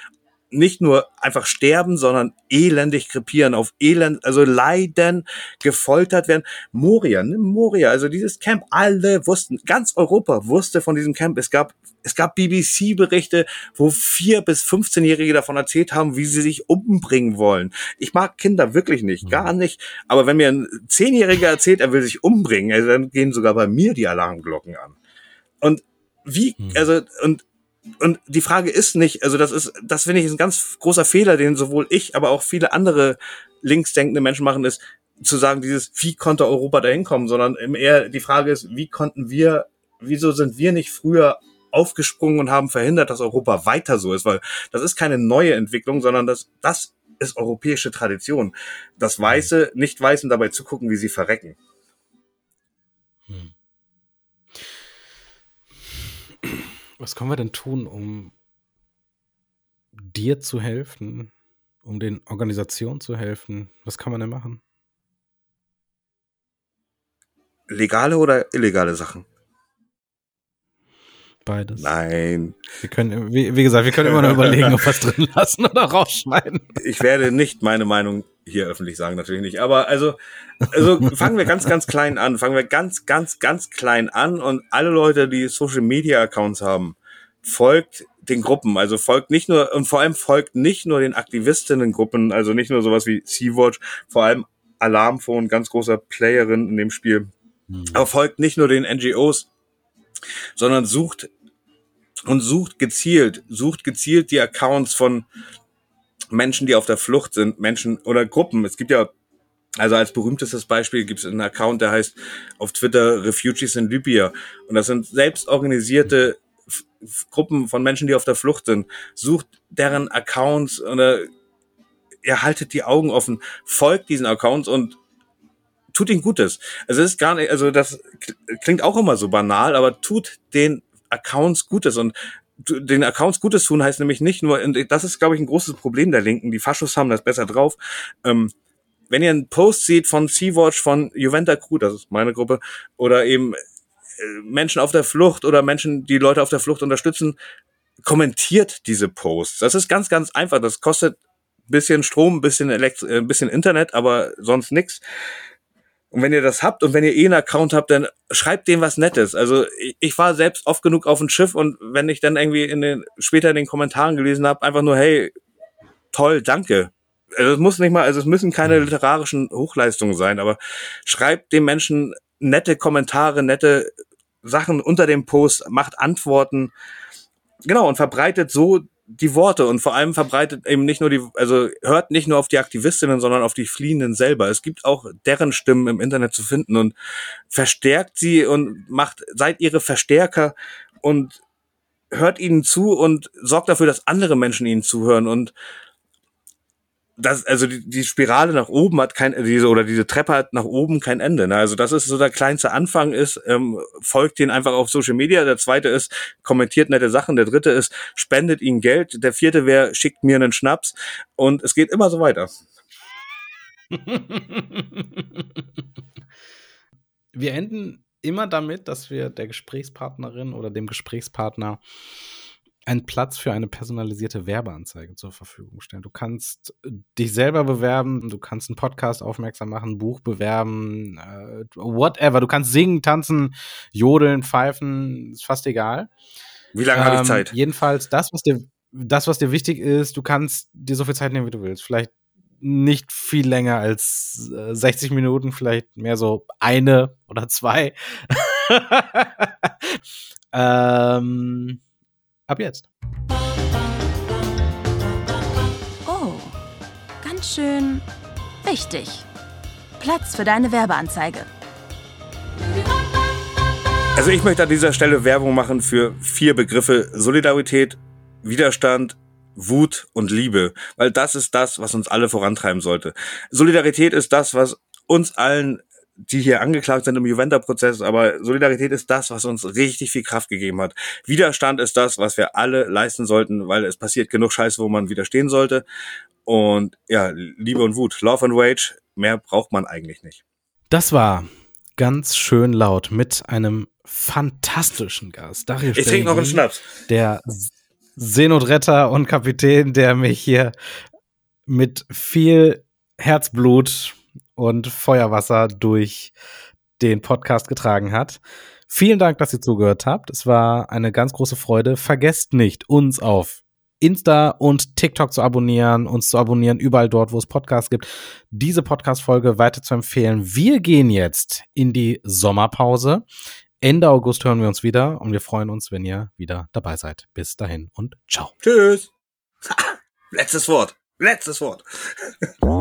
nicht nur einfach sterben, sondern elendig krepieren, auf Elend, also leiden, gefoltert werden. Moria, ne? Moria, also dieses Camp, alle wussten, ganz Europa wusste von diesem Camp. Es gab, es gab BBC-Berichte, wo vier bis 15-Jährige davon erzählt haben, wie sie sich umbringen wollen. Ich mag Kinder wirklich nicht, gar mhm. nicht. Aber wenn mir ein Zehnjähriger erzählt, er will sich umbringen, also dann gehen sogar bei mir die Alarmglocken an. Und wie, mhm. also, und und die Frage ist nicht, also das ist, das finde ich ist ein ganz großer Fehler, den sowohl ich, aber auch viele andere linksdenkende Menschen machen, ist zu sagen, dieses, wie konnte Europa da hinkommen, sondern eher die Frage ist, wie konnten wir, wieso sind wir nicht früher aufgesprungen und haben verhindert, dass Europa weiter so ist, weil das ist keine neue Entwicklung, sondern das, das ist europäische Tradition. Das Weiße, nicht Weißen dabei zugucken, wie sie verrecken. Was können wir denn tun, um dir zu helfen, um den Organisationen zu helfen? Was kann man denn machen? Legale oder illegale Sachen? Beides. Nein. Wir können, wie, wie gesagt, wir können immer noch [laughs] überlegen, ob wir es drin lassen oder rausschneiden. Ich werde nicht meine Meinung hier öffentlich sagen, natürlich nicht. Aber also, also fangen wir ganz, ganz klein an. Fangen wir ganz, ganz, ganz klein an und alle Leute, die Social Media Accounts haben, folgt den Gruppen, also folgt nicht nur und vor allem folgt nicht nur den Aktivistinnen-Gruppen, also nicht nur sowas wie Sea-Watch, vor allem Alarmphone, ganz großer Playerin in dem Spiel, mhm. aber folgt nicht nur den NGOs, sondern sucht und sucht gezielt, sucht gezielt die Accounts von Menschen, die auf der Flucht sind, Menschen oder Gruppen. Es gibt ja, also als berühmtestes Beispiel gibt es einen Account, der heißt auf Twitter Refugees in Libya. Und das sind selbst organisierte Gruppen von Menschen, die auf der Flucht sind. Sucht deren Accounts oder ihr haltet die Augen offen, folgt diesen Accounts und tut ihnen Gutes. Also es ist gar nicht, also das klingt auch immer so banal, aber tut den Accounts Gutes und den Accounts Gutes tun heißt nämlich nicht nur, das ist, glaube ich, ein großes Problem der Linken. Die Faschos haben das besser drauf. Ähm, wenn ihr einen Post seht von Sea-Watch, von Juventa Crew, das ist meine Gruppe, oder eben äh, Menschen auf der Flucht oder Menschen, die Leute auf der Flucht unterstützen, kommentiert diese Posts. Das ist ganz, ganz einfach. Das kostet bisschen Strom, bisschen Elekt äh, bisschen Internet, aber sonst nix. Und wenn ihr das habt und wenn ihr eh einen Account habt, dann schreibt dem was Nettes. Also ich, war selbst oft genug auf dem Schiff und wenn ich dann irgendwie in den, später in den Kommentaren gelesen habe, einfach nur, hey, toll, danke. Also es muss nicht mal, also es müssen keine mhm. literarischen Hochleistungen sein, aber schreibt dem Menschen nette Kommentare, nette Sachen unter dem Post, macht Antworten. Genau, und verbreitet so die Worte und vor allem verbreitet eben nicht nur die, also hört nicht nur auf die Aktivistinnen, sondern auf die Fliehenden selber. Es gibt auch deren Stimmen im Internet zu finden und verstärkt sie und macht, seid ihre Verstärker und hört ihnen zu und sorgt dafür, dass andere Menschen ihnen zuhören und das, also die, die Spirale nach oben hat kein, diese, oder diese Treppe hat nach oben kein Ende. Ne? Also das ist so der kleinste Anfang ist, ähm, folgt den einfach auf Social Media. Der zweite ist, kommentiert nette Sachen. Der dritte ist, spendet ihnen Geld. Der vierte wäre, schickt mir einen Schnaps. Und es geht immer so weiter. [laughs] wir enden immer damit, dass wir der Gesprächspartnerin oder dem Gesprächspartner einen Platz für eine personalisierte Werbeanzeige zur Verfügung stellen. Du kannst dich selber bewerben, du kannst einen Podcast aufmerksam machen, ein Buch bewerben, äh, whatever. Du kannst singen, tanzen, jodeln, pfeifen, ist fast egal. Wie lange ähm, habe ich Zeit? Jedenfalls das, was dir, das, was dir wichtig ist, du kannst dir so viel Zeit nehmen, wie du willst. Vielleicht nicht viel länger als äh, 60 Minuten, vielleicht mehr so eine oder zwei. [laughs] ähm, ab jetzt. Oh, ganz schön wichtig. Platz für deine Werbeanzeige. Also ich möchte an dieser Stelle Werbung machen für vier Begriffe Solidarität, Widerstand, Wut und Liebe, weil das ist das, was uns alle vorantreiben sollte. Solidarität ist das, was uns allen, die hier angeklagt sind im Juventa-Prozess, aber Solidarität ist das, was uns richtig viel Kraft gegeben hat. Widerstand ist das, was wir alle leisten sollten, weil es passiert genug Scheiße, wo man widerstehen sollte. Und ja, Liebe und Wut, Love and Rage, mehr braucht man eigentlich nicht. Das war ganz schön laut mit einem fantastischen Gast. Darius ich trinke noch einen Schnaps. Der Seenotretter und Kapitän, der mich hier mit viel Herzblut und Feuerwasser durch den Podcast getragen hat. Vielen Dank, dass ihr zugehört habt. Es war eine ganz große Freude. Vergesst nicht, uns auf Insta und TikTok zu abonnieren, uns zu abonnieren, überall dort, wo es Podcasts gibt, diese Podcast-Folge weiter zu empfehlen. Wir gehen jetzt in die Sommerpause. Ende August hören wir uns wieder und wir freuen uns, wenn ihr wieder dabei seid. Bis dahin und ciao. Tschüss. [laughs] Letztes Wort. Letztes Wort. [laughs]